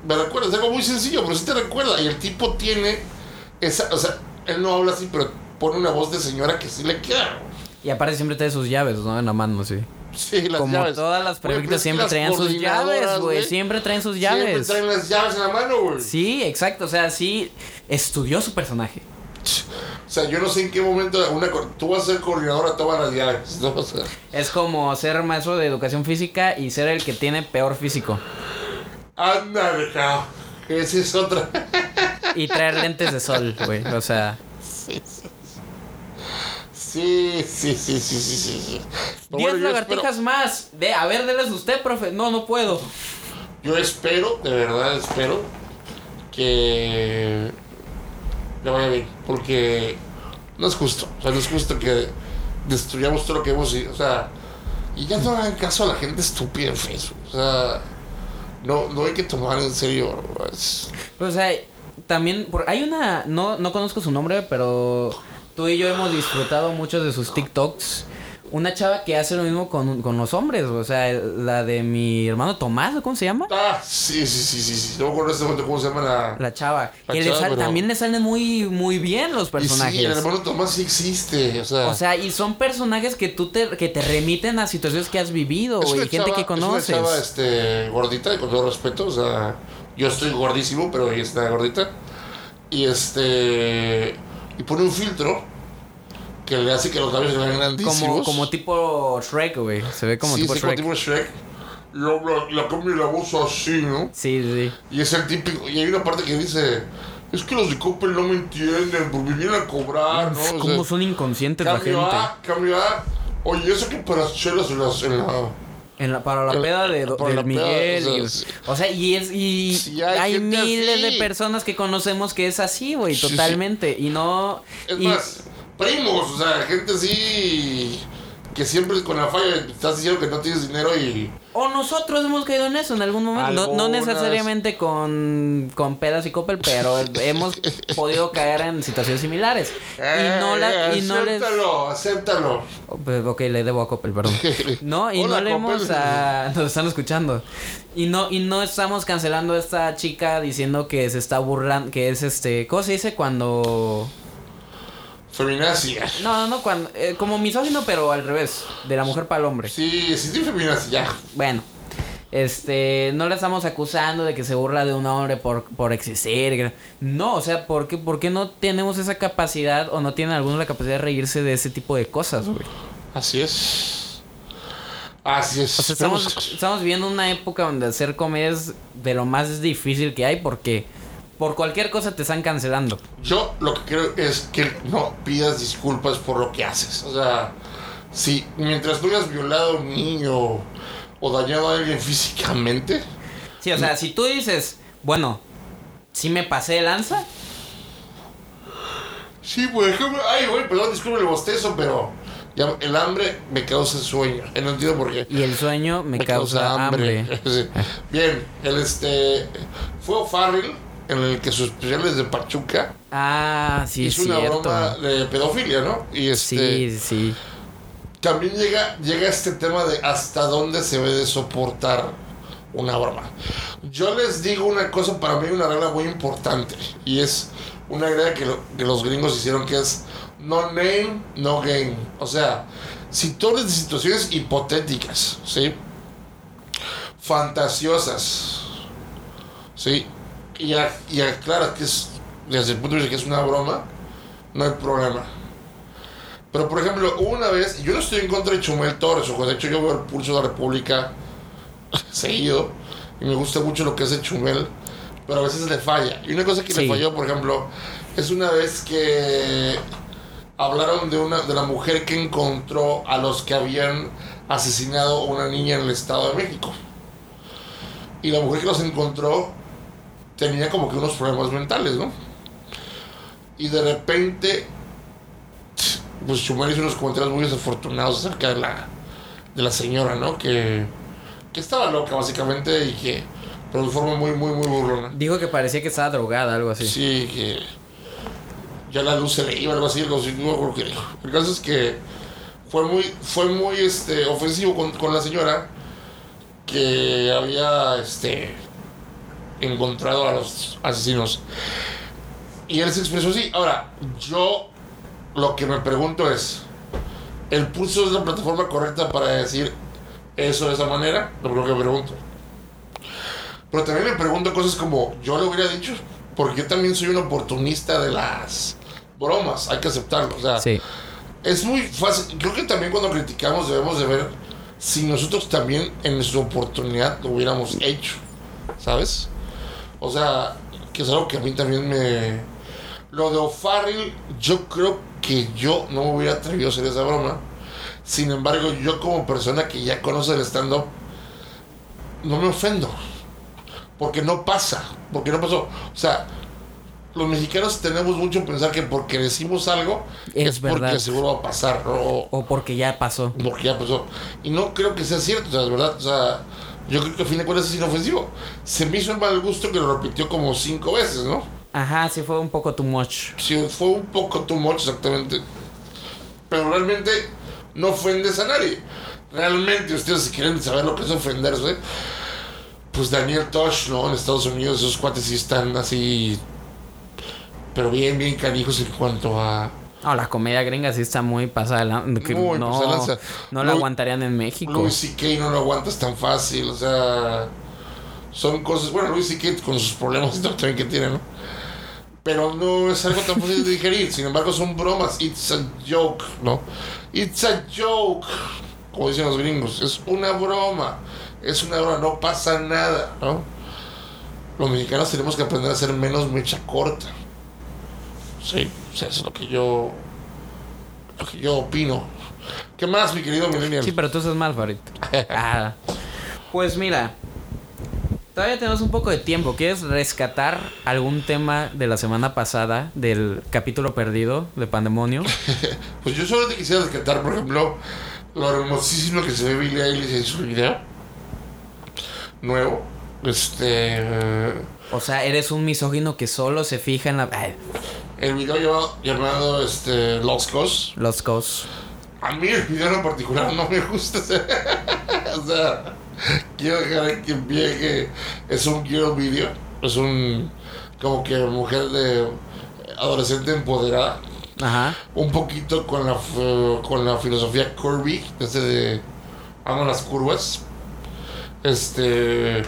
me recuerda, es algo muy sencillo, pero sí te recuerda. Y el tipo tiene esa, o sea, él no habla así, pero pone una voz de señora que sí le queda. Y aparte siempre trae sus llaves, ¿no? En la mano, sí. Sí, las Como llaves. todas las prefectas siempre traían sus llaves, güey. Siempre traen sus llaves. Siempre traen las llaves en la mano, güey. Sí, exacto. O sea, sí estudió su personaje. O sea, yo no sé en qué momento una, tú vas a ser coordinadora todas las llaves. ¿no? O sea, Es como ser maestro de educación física y ser el que tiene peor físico. ándale, cabrón. Esa es otra. Y traer lentes de sol, güey. O sea, Sí, sí, sí, sí, sí, sí. sí. Pero 10 bueno, yo lagartijas espero- más. De, a ver, déles usted, profe. No, no puedo. Yo espero, de verdad espero, que le vaya bien. Porque no es justo. O sea, no es justo que destruyamos todo lo que hemos O sea, y ya no hagan caso a la gente estúpida en Facebook. O sea, no, no hay que tomar en serio. es- O sea, también por, hay una, no, no conozco su nombre, pero tú y yo hemos disfrutado mucho de sus TikToks. Una chava que hace lo mismo con, con los hombres, o sea, la de mi hermano Tomás, ¿cómo se llama? Ah, sí, sí, sí, sí. sí. No me acuerdo este momento cómo se llama la. La chava. La que le sal- pero- también le salen muy, muy bien los Y personajes. sí, el hermano Tomás sí existe. O sea, O sea, y son personajes que tú te, que te remiten a situaciones que has vivido, es güey, una gente chava- que conoces. Es una chava este, gordita, con todo respeto. O sea, yo estoy gordísimo, pero ella está gordita. Y este. Y pone un filtro que le hace que los labios se vean grandísimos. Como, como tipo Shrek, güey. Se ve como sí, tipo sí, Shrek. como tipo Shrek. Y habla, la cambia la voz así, ¿no? Sí, sí. Y es el típico. Y hay una parte que dice: Es que los de Coppel no me entienden, porque vienen a cobrar, ¿no? O sea, Cómo son inconscientes la gente. A, cambio A. Oye, eso que para las chelas en, las, en la. En la, para la El- peda de, del la peda, Miguel. o sea, y- o sea, y es y Sí, hay hay, miles así. de personas que conocemos que es así, güey, Sí, sí. totalmente. Y no. Es y- más, primos, o sea, gente así. Que siempre con la falla estás diciendo que no tienes dinero y. O nosotros hemos caído en eso en algún momento. No, necesariamente con, con pedas y copel, pero hemos podido caer en situaciones similares. Y no, la, y no les. acéptalo, acéptalo. Oh, pues, Ok, le debo a Coppel, perdón. No, y Hola, no le hemos a... Nos están escuchando. Y no, y no estamos cancelando a esta chica diciendo que se está burlando, que es este... ¿Cómo se dice cuando...? Feminacia. No, no, no, cuando... eh, como misógino, pero al revés. De la mujer para el hombre. Sí, sí, sí, feminacia, ya. Bueno. Este, no le estamos acusando de que se burla de un hombre por, por existir. No, o sea, ¿por qué, ¿por qué no tenemos esa capacidad o no tienen algunos la capacidad de reírse de ese tipo de cosas, güey? Así es. Así es. O sea, estamos, estamos viviendo una época donde hacer comedia es de lo más difícil que hay porque por cualquier cosa te están cancelando. Yo lo que creo es que no pidas disculpas por lo que haces. O sea, si mientras no hayas violado a un niño o dañado a alguien físicamente, Sí, o sea, si tú dices, bueno, si me pasé de lanza, sí, por ejemplo, ay, güey, perdón, disculpe el bostezo, pero ya el hambre me causa sueño. No entiendo por qué. y el sueño me, causa, hambre. Sí. Bien, el este fue O'Farrell en el que sus especiales de Pachuca Ah, sí, es hizo una cierto. broma de pedofilia, ¿no? Y este Sí, sí. también llega, llega este tema de hasta dónde se debe de soportar una broma. Yo les digo una cosa, para mí una regla muy importante, y es una regla que, lo- que los gringos hicieron, que es no name, no game. O sea, si tú hablas de situaciones hipotéticas, ¿sí? Fantasiosas, ¿sí? Y, a- y aclaras que es, desde el punto de vista que es una broma, no hay problema. Pero por ejemplo, una vez, yo no estoy en contra de Chumel Torres, ojo, de hecho yo veo el pulso de la República seguido, y me gusta mucho lo que hace Chumel, pero a veces le falla. Y una cosa que le Sí. falló, por ejemplo, es una vez que hablaron de una de la mujer que encontró a los que habían asesinado a una niña en el Estado de México. Y la mujer que los encontró tenía como que unos problemas mentales, ¿no? Y de repente pues Chumel hizo unos comentarios muy desafortunados acerca de la, de la señora, ¿no? Que, que estaba loca básicamente y que, pero de forma muy, muy, muy burlona. Dijo que parecía que estaba drogada, algo así. Sí, que ya la luz se le iba, algo así, algo así, no me acuerdo qué dijo. El caso es que fue muy, fue muy este, ofensivo con, con la señora que había este, encontrado a los asesinos. Y él se expresó así. Ahora, yo lo que me pregunto es, ¿el pulso es la plataforma correcta para decir eso de esa manera? Lo que me pregunto. Pero también me pregunto cosas como, yo lo hubiera dicho, porque yo también soy un oportunista de las bromas, hay que aceptarlo. O sea, Sí. es muy fácil. Creo que también cuando criticamos debemos de ver si nosotros también en su oportunidad lo hubiéramos hecho, ¿sabes? O sea, que es algo que a mí también me... Lo de O'Farrell, yo creo que yo no me hubiera atrevido a hacer esa broma. Sin embargo, yo como persona que ya conoce el stand-up, no me ofendo. Porque no pasa, porque no pasó. O sea, los mexicanos tenemos mucho en pensar que porque decimos algo Es es, porque seguro va a pasar, ¿no? O porque ya pasó. porque ya pasó. Y no creo que sea cierto, o sea, de verdad. O sea, yo creo que a fin de cuentas es inofensivo. Se me hizo el mal gusto que lo repitió como cinco veces, ¿no? Ajá, sí fue un poco too much. Sí, fue un poco too much exactamente. Pero realmente no ofendes a nadie. Realmente, ustedes si quieren saber lo que es ofenderse, pues Daniel Tosh, ¿no? En Estados Unidos, esos cuates sí están así. Pero bien, bien canijos en cuanto a. No, la comedia gringa sí está muy pasada. que Muy no, pasada no la Louis- aguantarían en México. Louis C.K. no lo aguantas tan fácil, o sea. Son cosas. Bueno, Louis C.K. con sus problemas también que tiene, ¿no? pero no es algo tan fácil de digerir. Sin embargo, son bromas. It's a joke, ¿no? It's a joke, como dicen los gringos. Es una broma. Es una broma, no pasa nada, ¿no? Los mexicanos tenemos que aprender a ser menos mecha corta. Sí, o sea, eso es lo que yo. Lo que yo opino. ¿Qué más, mi querido Millennial? Sí, pero tú estás mal, Farid. Ah. Pues mira, todavía tenemos un poco de tiempo. ¿Quieres rescatar algún tema de la semana pasada del capítulo perdido de Pandemonio? Pues yo solo te quisiera rescatar, por ejemplo, lo hermosísimo que se ve Billie Eilish en su video. Nuevo. Este. O sea, eres un misógino que solo se fija en la... ay, El video llamado, llamado este, Lost Cause. los cos. A mí el video en particular no me gusta. o sea, quiero dejar que pie que es un video. Es un. Como que mujer de. Adolescente empoderada. Ajá. Un poquito con la, con la filosofía Kirby. Ese de. Amo las curvas. Este.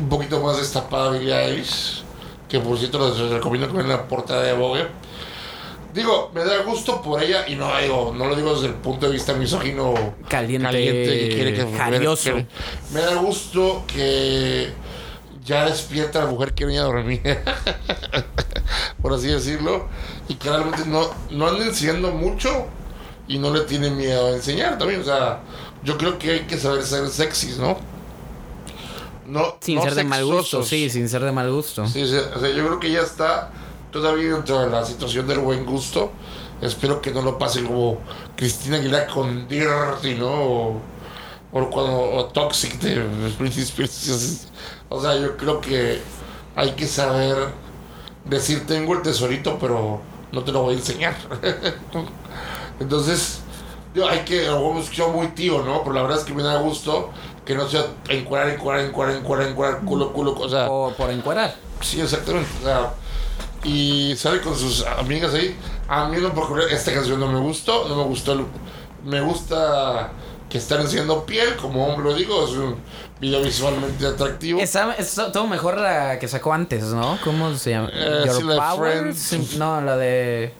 Un poquito más destapada Billie Eilish. Que por cierto les recomiendo que vean la portada de Vogue. Digo, me da gusto por ella y no digo, no lo digo desde el punto de vista misógino Caliente, que quiere que me da gusto que ya despierta la mujer que venía a dormir. por así decirlo. Y que realmente no, no anda enseñando mucho y no le tiene miedo a enseñar también. O sea, yo creo que hay que saber ser sexys, ¿no? No, Sin no ser de mal gusto, sí, sin ser de mal gusto. Sí, sí, o sea, yo creo que ya está todavía dentro de la situación del buen gusto. Espero que no lo pase como Cristina Aguilera con Dirty, ¿no? O, o cuando o Toxic de. O sea, yo creo que hay que saber decir tengo el tesorito, pero no te lo voy a enseñar. Entonces, yo hay que, lo muy tío, ¿no? Pero la verdad es que me da gusto que no sea encuadrar, encuadrar, encuadrar, encuadrar, encuadrar, culo, culo, o sea, O por encuadrar. Sí, exactamente. O sea, y sale con sus amigas ahí. A mí no por esta canción no me gustó, no me gustó. el- me gusta que están enseñando piel, como hombre lo digo, es un video visualmente atractivo. Está, está todo mejor la que sacó antes, ¿no? ¿Cómo se llama? Eh, Your sí, la de Power. Friends. No, la de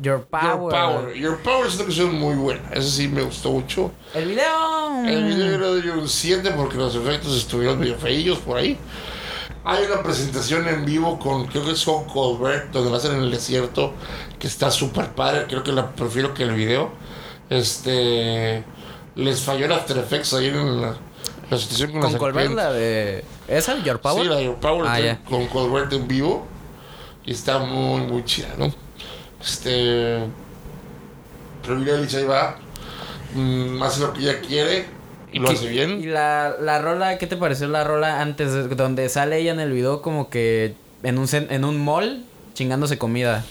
Your Power. Your Power. Your Power es una canción muy buena. Esa sí me gustó mucho. El video. El video le doy un 7 porque los efectos estuvieron medio feillos por ahí. Hay una presentación en vivo con, creo que es con Colbert, donde lo hacen en el desierto, que está súper padre. Creo que la prefiero que el video. Este. Les falló el After Effects ahí en la, la situación con, Con Colbert, la de. ¿Esa? ¿Your Power? Sí, la de Your Power Ah, con Colbert en vivo. Y está muy, muy chida, ¿no? Este. Pero Eilish ahí va. mm, hace lo que ella quiere y lo ¿Qué- hace Y bien. la, la rola, ¿qué te pareció la rola antes? de- donde sale ella en el video como que en un, en un mall chingándose comida.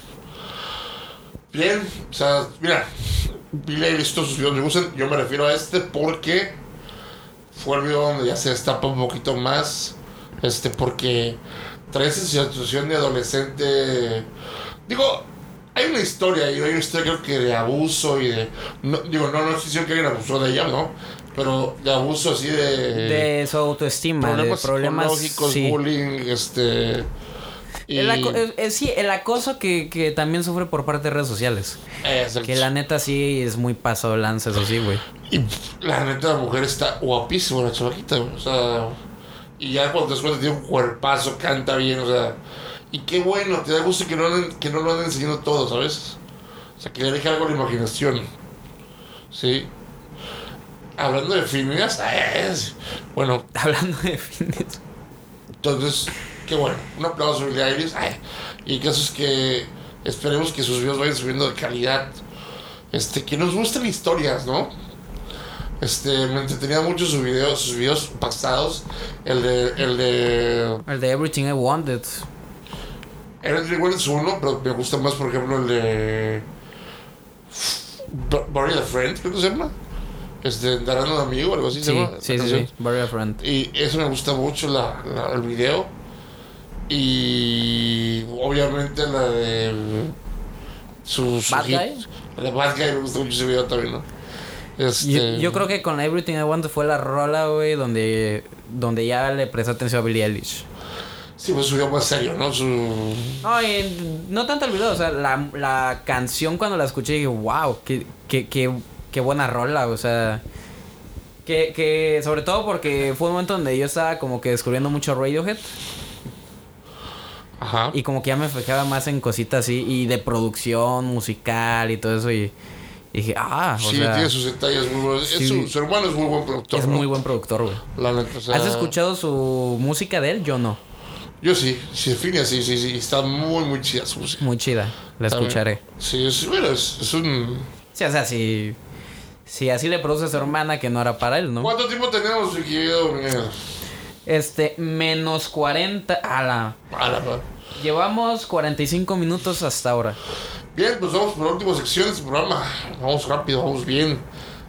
Bien, o sea, mira, Billie Eilish, todos sus videos me gustan. Yo me refiero a este porque fue el video donde ya se destapa un poquito más. Este, porque trae esa situación de adolescente. Digo, hay una historia, y hay una historia creo que de abuso y de. No, digo, no, no estoy diciendo que alguien abusó de ella, ¿no? Pero de abuso así de. de su autoestima, problemas, de problemas. psicológicos, sí. bullying, este. Y, El, aco- eh, eh, sí, el acoso que, que también sufre por parte de redes sociales. Exacto. Que la neta sí es muy paso de lanza, eso sí, güey. Y la neta, la mujer está guapísima, la chavaquita, O sea, y ya cuando después tiene un cuerpazo, canta bien, o sea. Y qué bueno, te da gusto que no, que no lo anden enseñando todo, ¿sabes? O sea, que le deje algo a la imaginación. ¿Sí? Hablando de filmes, es- bueno, Hablando de fines. entonces, qué bueno. Un aplauso a Eilish. Ay, Y el caso es que esperemos que sus videos vayan subiendo de calidad. Este, que nos gusten historias, ¿no? Este, me entretenía mucho sus videos, sus videos pasados. El de, el de El de Everything I Wanted. Eres igual es uno, pero me gusta más, por ejemplo, el de the Friend, creo que se llama. Este, Darán un amigo, algo así se Sí, llama. sí, sí, sí. A Friend. Y eso me gusta mucho, la, la- el video. Y obviamente la de su, su Bad hit. Guy. La de Bad Guy me gusta mucho ese video también, ¿no? Este, Yo, yo creo que con Everything I Wanted fue la rola, güey, donde, donde ya le presté atención a Billie Eilish. Sí, pues su video más serio, ¿no? Su... No, y no tanto el video, o sea, la, la canción cuando la escuché dije, wow, qué, qué, qué, qué buena rola, o sea... Que, que sobre todo porque fue un momento donde yo estaba como que descubriendo mucho Radiohead Ajá. y como que ya me fijaba más en cositas así y de producción musical y todo eso y, y dije, ah, o sí, sea, tiene sus detalles muy buenos. Sí. su, su hermano es muy buen productor. es ¿no? muy buen productor, güey. La neta, o sea, ¿Has escuchado su música de él? Yo no. Yo sí, sí, Finia, sí, sí, sí. Está muy, muy chida su música. Muy chida, la También. escucharé. Sí, es, bueno, es, es un... Sí, o sea, si, si así le produce a su hermana, que no era para él, ¿no? ¿Cuánto tiempo tenemos, mi querido? Este, menos 40. A la. A la. Llevamos 45 minutos hasta ahora. Bien, pues vamos por la última sección de este programa. Vamos rápido, vamos bien.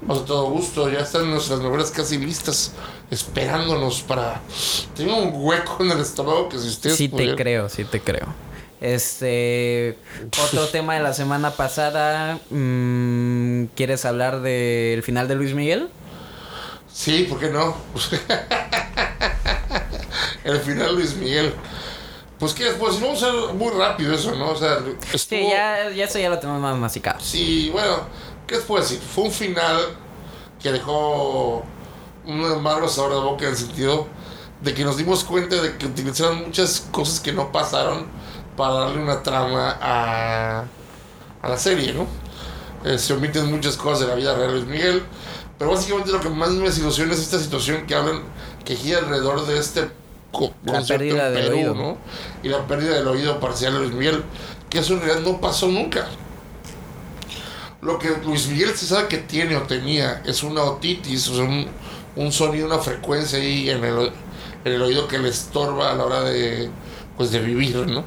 Vamos a todo gusto. Ya están nuestras novelas casi listas, esperándonos para... Tengo un hueco en el estómago que si ustedes Sí te creo, sí te creo. Este. Otro tema de la semana pasada. mm, ¿Quieres hablar del final de Luis Miguel? Sí, ¿por qué no? el final Luis Miguel. Pues qué, pues vamos a ser muy rápido eso, ¿no? O sea, estuvo... Sí, ya, ya eso ya lo tenemos más masticado. Sí, bueno, ¿qué les puedo decir? Fue un final que dejó un amargo sabor de boca en el sentido de que nos dimos cuenta de que utilizaron muchas cosas que no pasaron para darle una trama a, a la serie, ¿no? Eh, se omiten muchas cosas de la vida real de Luis Miguel, pero básicamente lo que más me desilusiona es esta situación que hablan, que gira alrededor de este co- La pérdida en del Perú, oído. ¿no? Y la pérdida del oído parcial de Luis Miguel, que eso en realidad no pasó nunca. Lo que Luis Miguel se sabe que tiene o tenía es una otitis, o sea, un, un sonido, una frecuencia ahí en el, en el oído que le estorba a la hora de, pues, de vivir, ¿no?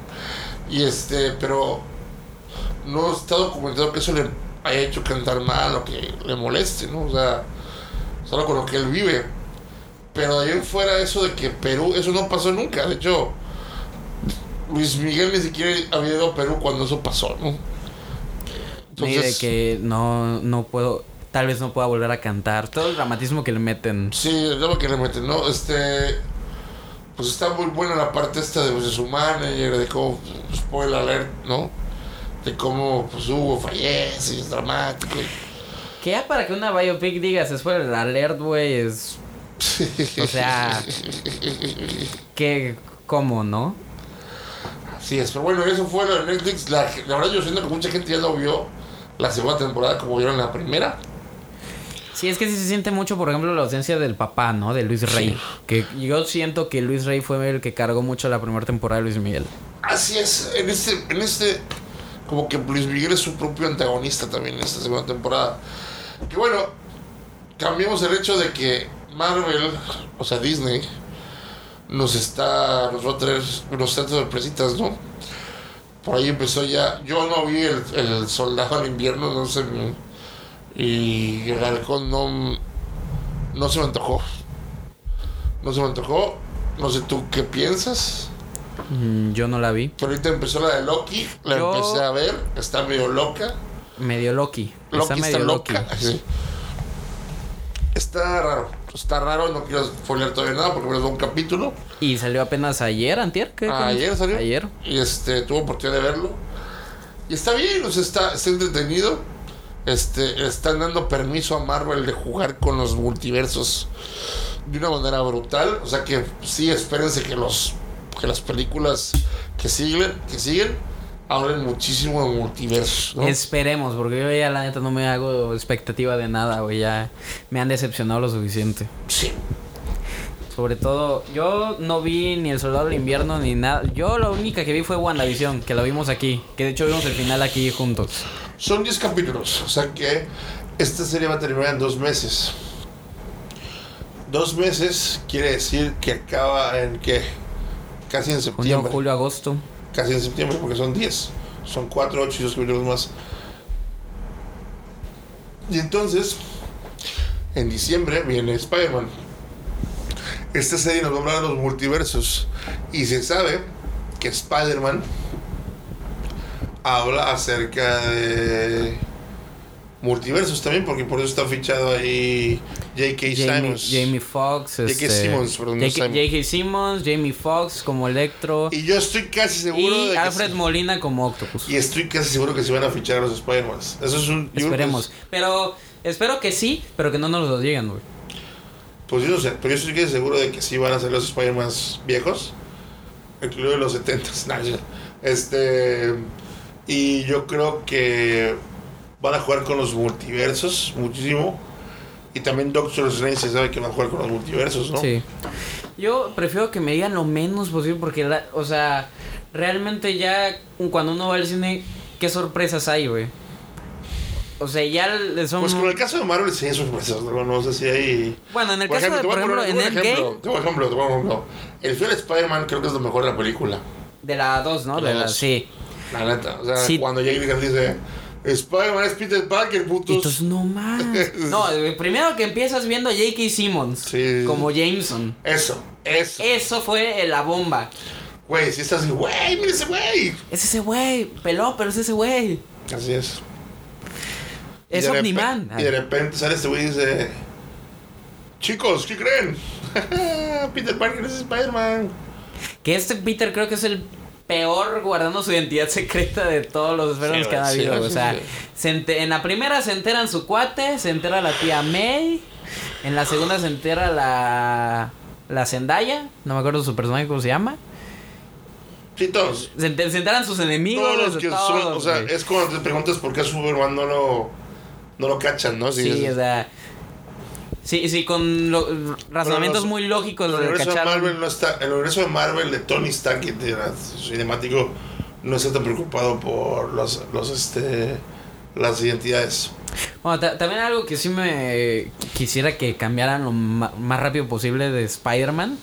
Y este, pero no está documentado que eso le haya hecho cantar mal o que le moleste, ¿no? O sea, solo con lo que él vive. Pero de ahí fuera eso de que Perú, eso no pasó nunca. De hecho, Luis Miguel ni siquiera había ido a Perú cuando eso pasó, ¿no? Ni de que no, no puedo. Tal vez no pueda volver a cantar. Todo el dramatismo que le meten. Sí, es lo que le meten, ¿no? Este. Pues está muy buena la parte esta de, pues, su manager, de cómo. Spoiler alert, ¿no? De cómo pues Hugo fallece, y es dramático. Que ya para que una biopic digas el alert, güey, es. O sea. que. ¿Cómo, no? Así es, pero bueno, eso fue lo de Netflix. La, la verdad, yo siento que mucha gente ya lo vio la segunda temporada como vieron la primera. Sí, es que sí se siente mucho, por ejemplo, la ausencia del papá, ¿no? De Luis Rey. Que yo siento que Luis Rey fue el que cargó mucho la primera temporada de Luis Miguel. Así es, en este, en este, como que Luis Miguel es su propio antagonista también en esta segunda temporada. Que bueno, cambiamos el hecho de que Marvel, o sea Disney, nos está, nos va a traer unos tantos sorpresitas, ¿no? Por ahí empezó ya, yo no vi el, el Soldado al Invierno, no sé, y el Halcón no, no se me antojó. No se me antojó, no sé tú qué piensas. Mm, yo no la vi. Pero ahorita empezó la de Loki, la Yo- empecé a ver, está medio loca. Medio Loki. Loki está está, medio loca. Loki. sí. Está raro, está raro, no quiero spoiler todavía nada porque me doy un capítulo. Y salió apenas ayer, antier. ¿qué? Ayer salió. Ayer. Y este, tuve oportunidad de verlo. Y está bien, o sea, está, está entretenido. Este, están dando permiso a Marvel de jugar con los multiversos de una manera brutal. O sea que sí, espérense que los que las películas que siguen, que siguen hablen muchísimo de multiversos. ¿no? Esperemos, porque yo ya la neta no me hago expectativa de nada, güey. Ya me han decepcionado lo suficiente. Sí. Sobre todo, yo no vi ni El Soldado del Invierno ni nada. Yo la única que vi fue WandaVision, que la vimos aquí. Que de hecho vimos el final aquí juntos. Son 10 capítulos, o sea que esta serie va a terminar en dos meses. Dos meses quiere decir que acaba en qué? Casi en Junio, septiembre. julio, agosto. Casi en septiembre, porque son 10. Son 4, 8 y 2 capítulos más. Y entonces, en diciembre viene Spider-Man. Esta serie nos va los multiversos. Y se sabe que Spider-Man habla acerca de multiversos también, porque por eso está fichado ahí J.K. Simons. Jamie Foxx. J.K. este, Simmons, perdón, J.K. Simmons, Jamie Foxx como Electro. Y yo estoy casi seguro Y de que Alfred. Molina como Octopus. Y estoy casi seguro que se van a fichar a los Spider-Man. Eso es un. Esperemos. es- Pero espero que sí, pero que no nos lo digan, güey. Pues yo no sé, pero yo estoy casi seguro de que sí van a ser los Spider-Man viejos, incluidos los 70 Este. Y yo creo que van a jugar con los multiversos muchísimo. Y también Doctor Strange se sabe que va a jugar con los multiversos, ¿no? Sí. Yo prefiero que me digan lo menos posible porque, o sea, realmente ya cuando uno va al cine, ¿qué sorpresas hay, güey? O sea, ya son... Pues con el caso de Marvel sí hay sorpresas, ¿no? No sé si hay. Bueno, en el Por caso ejemplo, de, por ejemplo, en Endgame, a ejemplo, ejemplo. El Spider-Man creo que es lo mejor de la película. de la 2, ¿no? De De la dos. sí. La neta. O sea, Sí. cuando Jake dice: Spider-Man es Peter Parker, putos. Entonces, no más. No, primero que empiezas viendo a J.K. Simmons Sí. como Jameson. Eso, eso. Eso fue la bomba. Güey, si estás así, güey, mira ese güey. Es ese güey, peló, pero es ese güey. Así es. Es Omniman. Y de repente sale este güey y dice: Chicos, ¿qué creen? Peter Parker es Spider-Man. Que este Peter creo que es el peor guardando su identidad secreta de todos los Sí, que ha habido. sí, o sea, sí. se ente- en la primera se enteran su cuate, se entera la tía May. En la segunda se entera la. La Zendaya. No me acuerdo su personaje, ¿cómo se llama? Sí, todos. Se, enter- se enteran sus enemigos. Todos los que todos, son, o sea, es cuando te preguntas por qué a Superman no lo, no lo cachan, ¿no? Sí, es- o sea. Sí, sí, con lo- razonamientos los- muy lógicos el universo de. Marvel no está, el universo de Marvel de Tony Stark cinemático no está tan preocupado por los, los este, las identidades. Bueno, ta- también algo que sí me quisiera que cambiaran lo más rápido posible de Spider-Man.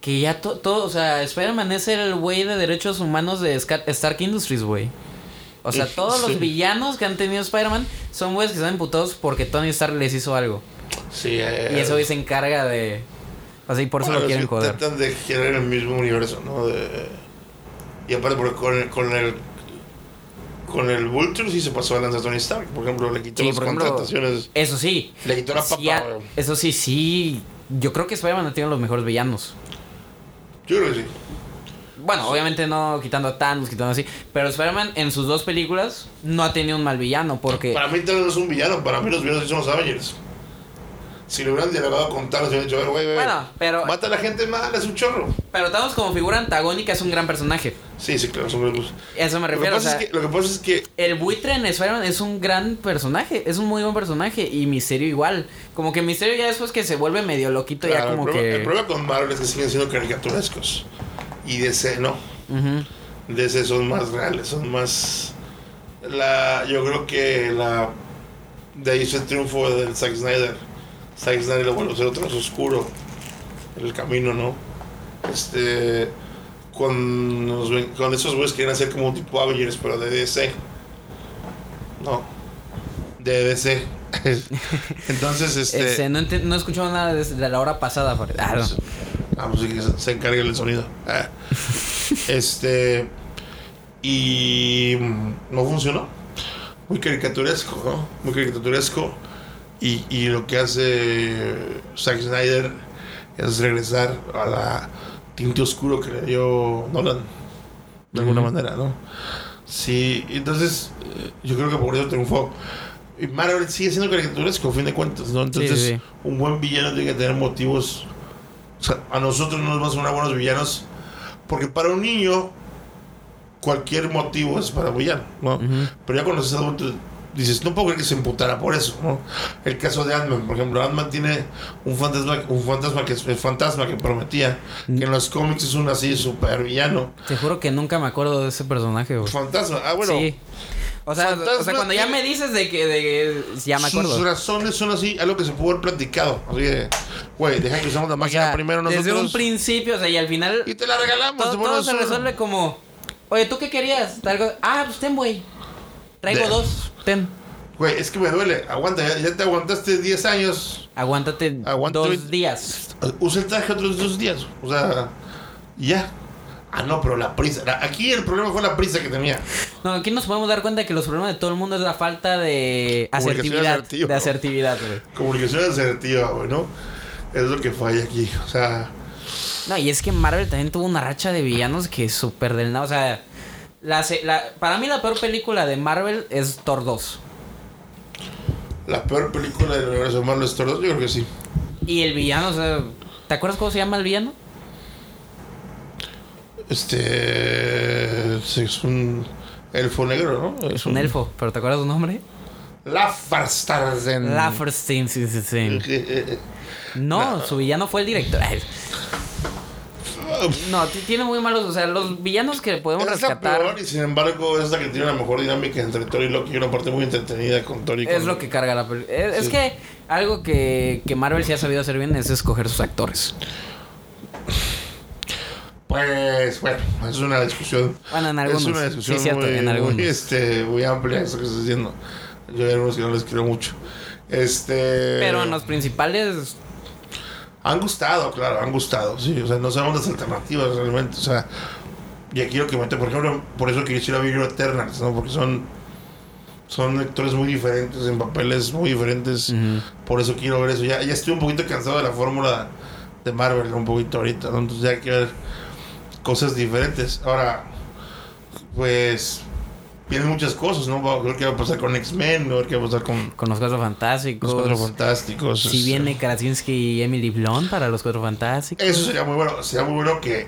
Que ya to- todo, o sea, Spider-Man es el güey de derechos humanos de Stark Industries, güey. O sea, todos Sí. los villanos que han tenido Spider-Man son güeyes que están imputados porque Tony Stark les hizo algo. Sí, eh, Y ese güey se encarga de... O sea, y por eso bueno, lo quieren que joder. Tratan de generar el mismo universo, ¿no? De- y aparte porque con el, con el con el Vulture sí se pasó a lanzar Tony Stark, por ejemplo, le quitó Sí, las ejemplo, contrataciones, Eso sí. le quitó la papa. eso sí, sí. Yo creo que Spider-Man ha tenido los mejores villanos. Yo creo que sí. Bueno, obviamente no quitando a Thanos, quitando así. Pero Spider-Man en sus dos películas no ha tenido un mal villano porque... Para mí Thanos no es un villano, para mí los villanos son los Avengers. Si le hubieran dialogado con Thanos, hubieran dicho, "A ver, güey, güey, Bueno, pero, mata a la gente mal, es un chorro. pero Thanos como figura antagónica es un gran personaje. Sí, sí, claro, son los... A eso me Lo que, refiero. o sea, es que, lo que pasa es que El buitre en Spider-Man es un gran personaje, es un muy buen personaje y Misterio igual. Como que Misterio ya después que se vuelve medio loquito claro, ya como el, problema, que... el problema con Marvel es que siguen siendo caricaturescos. Y DC no. Ujú. DC son más reales, son más... La, yo creo que la... De ahí es el triunfo del Zack Snyder. Zack Snyder lo vuelve a hacer otro más oscuro. En el camino, ¿no? Este... Con, los con esos güeyes quieren hacer como tipo Avengers, pero de DC. No. De DC. Entonces, este... Este, no, no he escuchado nada desde la hora pasada. Farid. Ah, no. Ah, pues sí que se, se encarga el sonido. Ah. Este. Y. No funcionó. Muy caricaturesco, ¿no? Muy caricaturesco. Y, y lo que hace Zack Snyder es regresar a la tinte oscuro que le dio Nolan. De alguna Ujú. manera, ¿no? Sí, entonces yo creo que por eso triunfó. Y Marvel sigue siendo caricaturesco, a fin de cuentas, ¿no? Entonces, sí, sí. un buen villano tiene que tener motivos. O sea, a nosotros no nos van a sonar buenos villanos. Porque para un niño, cualquier motivo es para villano, ¿no? Ujú. Pero ya cuando seas adulto, dices, no puedo creer que se emputara por eso, ¿no? El caso de Ant-Man, por ejemplo, Ant-Man tiene un fantasma, un fantasma que es el fantasma que prometía, que en los cómics es un así super villano. Te juro que nunca me acuerdo de ese personaje, güey. Fantasma, ah, bueno. sí. O sea, Fantasma o sea, cuando ya me dices de que... De, ya me Sus acuerdo. razones son así, algo que se pudo haber platicado. Así de, güey, deja que usamos la O máquina sea, primero nosotros. desde un principio, o sea, y al final... y te la regalamos. todo, todo se resuelve como... Oye, ¿tú qué querías? Cosa- Ah, pues ten, güey. Traigo De- dos. Ten. Güey, es que me duele. Aguanta, ya, ya te aguantaste 10 años. Aguántate Aguanta dos días. Usa el traje otros dos días. O sea, ya. Ah, no, pero la prisa. aquí el problema fue la prisa que tenía. No, aquí nos podemos dar cuenta que los problemas de todo el mundo es la falta de asertividad. asertiva. De asertividad, güey. Comunicación asertiva, güey, ¿no? Es lo que falla aquí. O sea, No, y es que Marvel también tuvo una racha de villanos que es súper del nada. O sea, la, la- para mí la peor película de Marvel es Thor 2. la peor película del universo Marvel es Thor 2, yo creo que sí. Y el villano, o sea, ¿te acuerdas cómo se llama el villano? Este. Es un elfo negro, ¿no? Es un elfo, pero ¿te acuerdas su nombre? Lafarstarzen. Laferstein, sí, sí, sí. No, su villano fue el director. No, ti- tiene muy malos, o sea, los villanos que podemos Es la rescatar peor y sin embargo es la que tiene la mejor dinámica entre Thor y Loki. y Una parte muy entretenida con Thor y es con- lo que carga la película. Es, es que algo que, que Marvel sí ha sabido hacer bien es escoger sus actores. Pues bueno, es una discusión. Bueno, en algunos. Es una discusión sí, cierto, muy, en algunos. muy, este, muy amplia eso que estás diciendo. Yo hay algunos que no les quiero mucho. Este. Pero en los principales, Han gustado, claro, han gustado, sí. O sea, no sabemos las alternativas realmente. O sea, y aquí lo que mete, por ejemplo, por eso que quisiera ver Eternals, ¿no? Porque son. Son actores muy diferentes, en papeles muy diferentes. Por eso quiero ver eso. Ya, ya estoy un poquito cansado de la fórmula de Marvel, un poquito ahorita, ¿no? Entonces ya hay que ver cosas diferentes. Ahora, pues. Vienen muchas cosas, ¿no? Va- ver qué va a pasar con X-Men, ver qué va a pasar con con los Cuatro Fantásticos. los Cuatro Fantásticos. Si este. viene Krasinski y Emily Blunt para los Cuatro Fantásticos. Eso sería muy bueno. Sería muy bueno que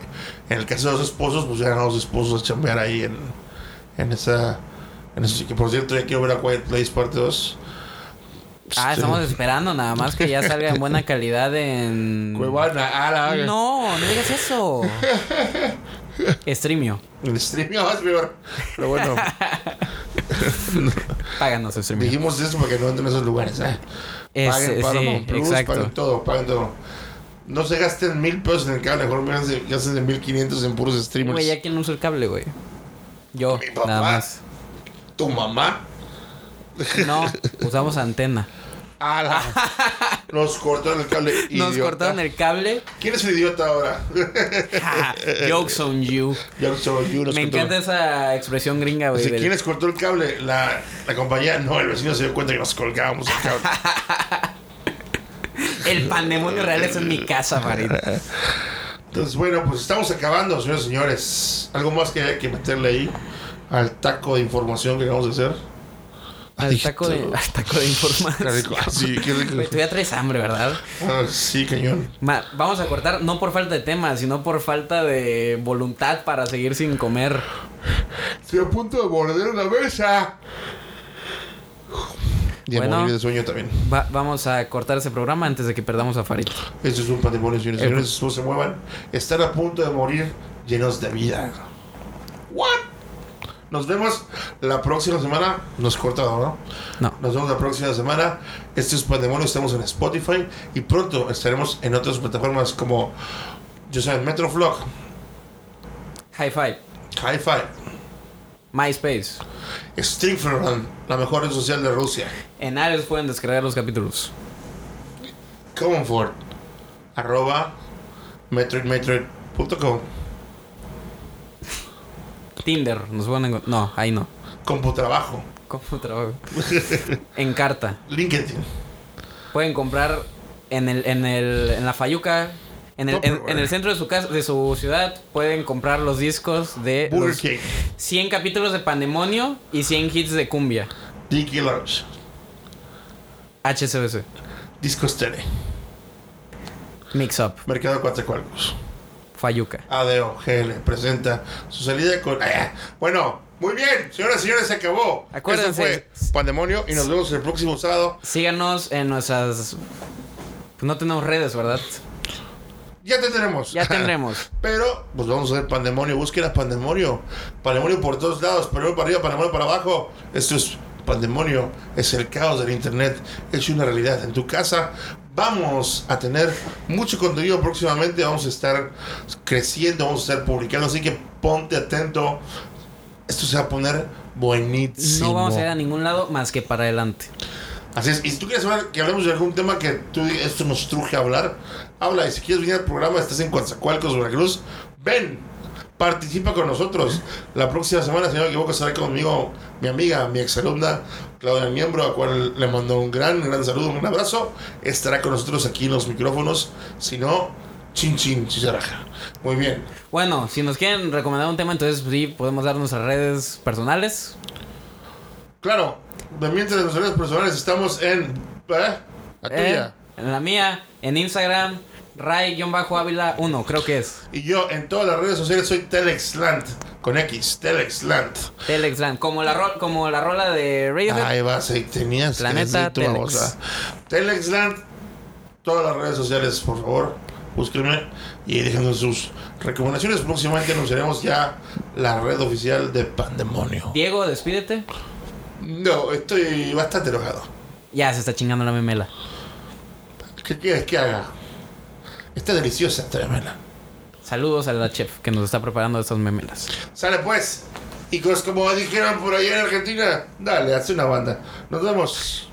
en el caso de los esposos, pues ya los esposos a chambear ahí en, en esa. En eso. Que por cierto, ya quiero ver a Quiet Place parte 2. Ah, Este, estamos esperando nada más que ya salga en buena calidad en... Cuevana, ah, la- No, no digas eso. Streamio. El stream ya más peor. Pero bueno, Páganos Streamio. dijimos eso para que no entren en esos lugares. ¿eh? Es- Paguen sí, Plus, exacto. paguen todo, paguen todo. No se gasten mil pesos en el cable, mejor gasten gasten de mil quinientos en puros streamers. Güey, ¿ya quién usa el cable, güey? Yo, Mi papá. nada más. Tu mamá. No, usamos antena. ¡Ala! Nos cortaron el cable. Nos idiota. cortaron el cable. ¿Quién es el idiota ahora? Ja, Jokes on you. Ya soy yo, nos Me cortó- encanta esa expresión gringa, güey. Del- ¿Quién les cortó el cable? La, la compañía. No, el vecino se dio cuenta que nos colgábamos el cable. El pandemonio real es en mi casa, Farid. Entonces, bueno, pues estamos acabando, señores y señores. ¿Algo más que hay que meterle ahí al taco de información que acabamos de hacer? Al taco de, al taco de información. rico. Ah, sí, qué rico. Güey, tú ya traes hambre, ¿verdad? Ah, sí, cañón. Ma, vamos a cortar no por falta de tema, sino por falta de voluntad para seguir sin comer. Estoy a punto de morder una mesa. Y a Bueno. morir de sueño también. Va- vamos a cortar ese programa antes de que perdamos a Farid. Eso es un patrimonio, señores señores. No se muevan. Están a punto de morir llenos de vida. ¿What? Nos vemos la próxima semana. Nos cortado, ¿no? No. Nos vemos la próxima semana. Este es Pandemonio. Estamos en Spotify. Y pronto estaremos en otras plataformas como, yo sé, Metroflog, High Five. Hi-Fi, MySpace. Stingfront, la mejor red social de Rusia. En Ares pueden descargar los capítulos. Comfort, arroba, metroidmetroid.com. Tinder, nos encontrar. No, ahí no. Computrabajo, ¿Cómo trabajo? en carta. LinkedIn. Pueden comprar en el, en el, en la Fayuca. En el, en, en el centro de su casa, de su ciudad, pueden comprar los discos de los King, 100 capítulos de Pandemonio y 100 hits de cumbia. Dicky Lounge, HSBC. Discos Tele, Mix Up. Mercado Coatzacoalcos. Fayuca. ADO GL presenta su salida con. Ah, bueno, muy bien, señoras y señores, se acabó. Acuérdense. Esto fue Pandemonio y nos vemos el próximo sábado. Síganos en nuestras. Pues no tenemos redes, ¿verdad? Ya tendremos. Ya tendremos. Pero, pues vamos a hacer Pandemonio. Busquen a Pandemonio. Pandemonio por todos lados. Pandemonio para arriba, Pandemonio para abajo. Esto es Pandemonio. Es el caos del Internet. Es una realidad. En tu casa vamos a tener mucho contenido próximamente. Vamos a estar creciendo. Vamos a estar publicando. Así que ponte atento. Esto se va a poner buenísimo. No vamos a ir a ningún lado más que para adelante. Así es, y si tú quieres saber que hablemos de algún tema que tú esto nos truje a hablar, habla. Y si quieres venir al programa, estás en Coatzacoalcos, Veracruz, ven. participa con nosotros. La próxima semana, si no me equivoco, estará conmigo mi amiga, mi exalumna Claudia Miembro, a cual le mando un gran, gran saludo, un abrazo. Estará con nosotros aquí en los micrófonos. Si no, chin chin, chicharraja. Muy bien. Bueno, si nos quieren recomendar un tema, entonces sí, podemos dar nuestras redes personales. Claro, mientras en nuestras redes personales estamos en. ¿eh? La Eh, tuya. en la mía, en Instagram, Ray-Ávila 1, creo que es. Y yo en todas las redes sociales soy Telexland, con X, Telexland. Telexland, como la, ro- como la rola de Radiohead. Ahí vas, ahí tenías. que Planeta tu Telex. Telexland, todas las redes sociales, por favor, búsquenme y déjenos sus recomendaciones. Próximamente anunciaremos ya la red oficial de Pandemonio. Diego, despídete. No, estoy bastante enojado. Ya se está chingando la memela. ¿Qué quieres que haga? Está deliciosa esta memela. Saludos a la chef que nos está preparando estas memelas. Sale pues. Y como dijeron por allá en Argentina, dale, hace una banda. Nos vemos.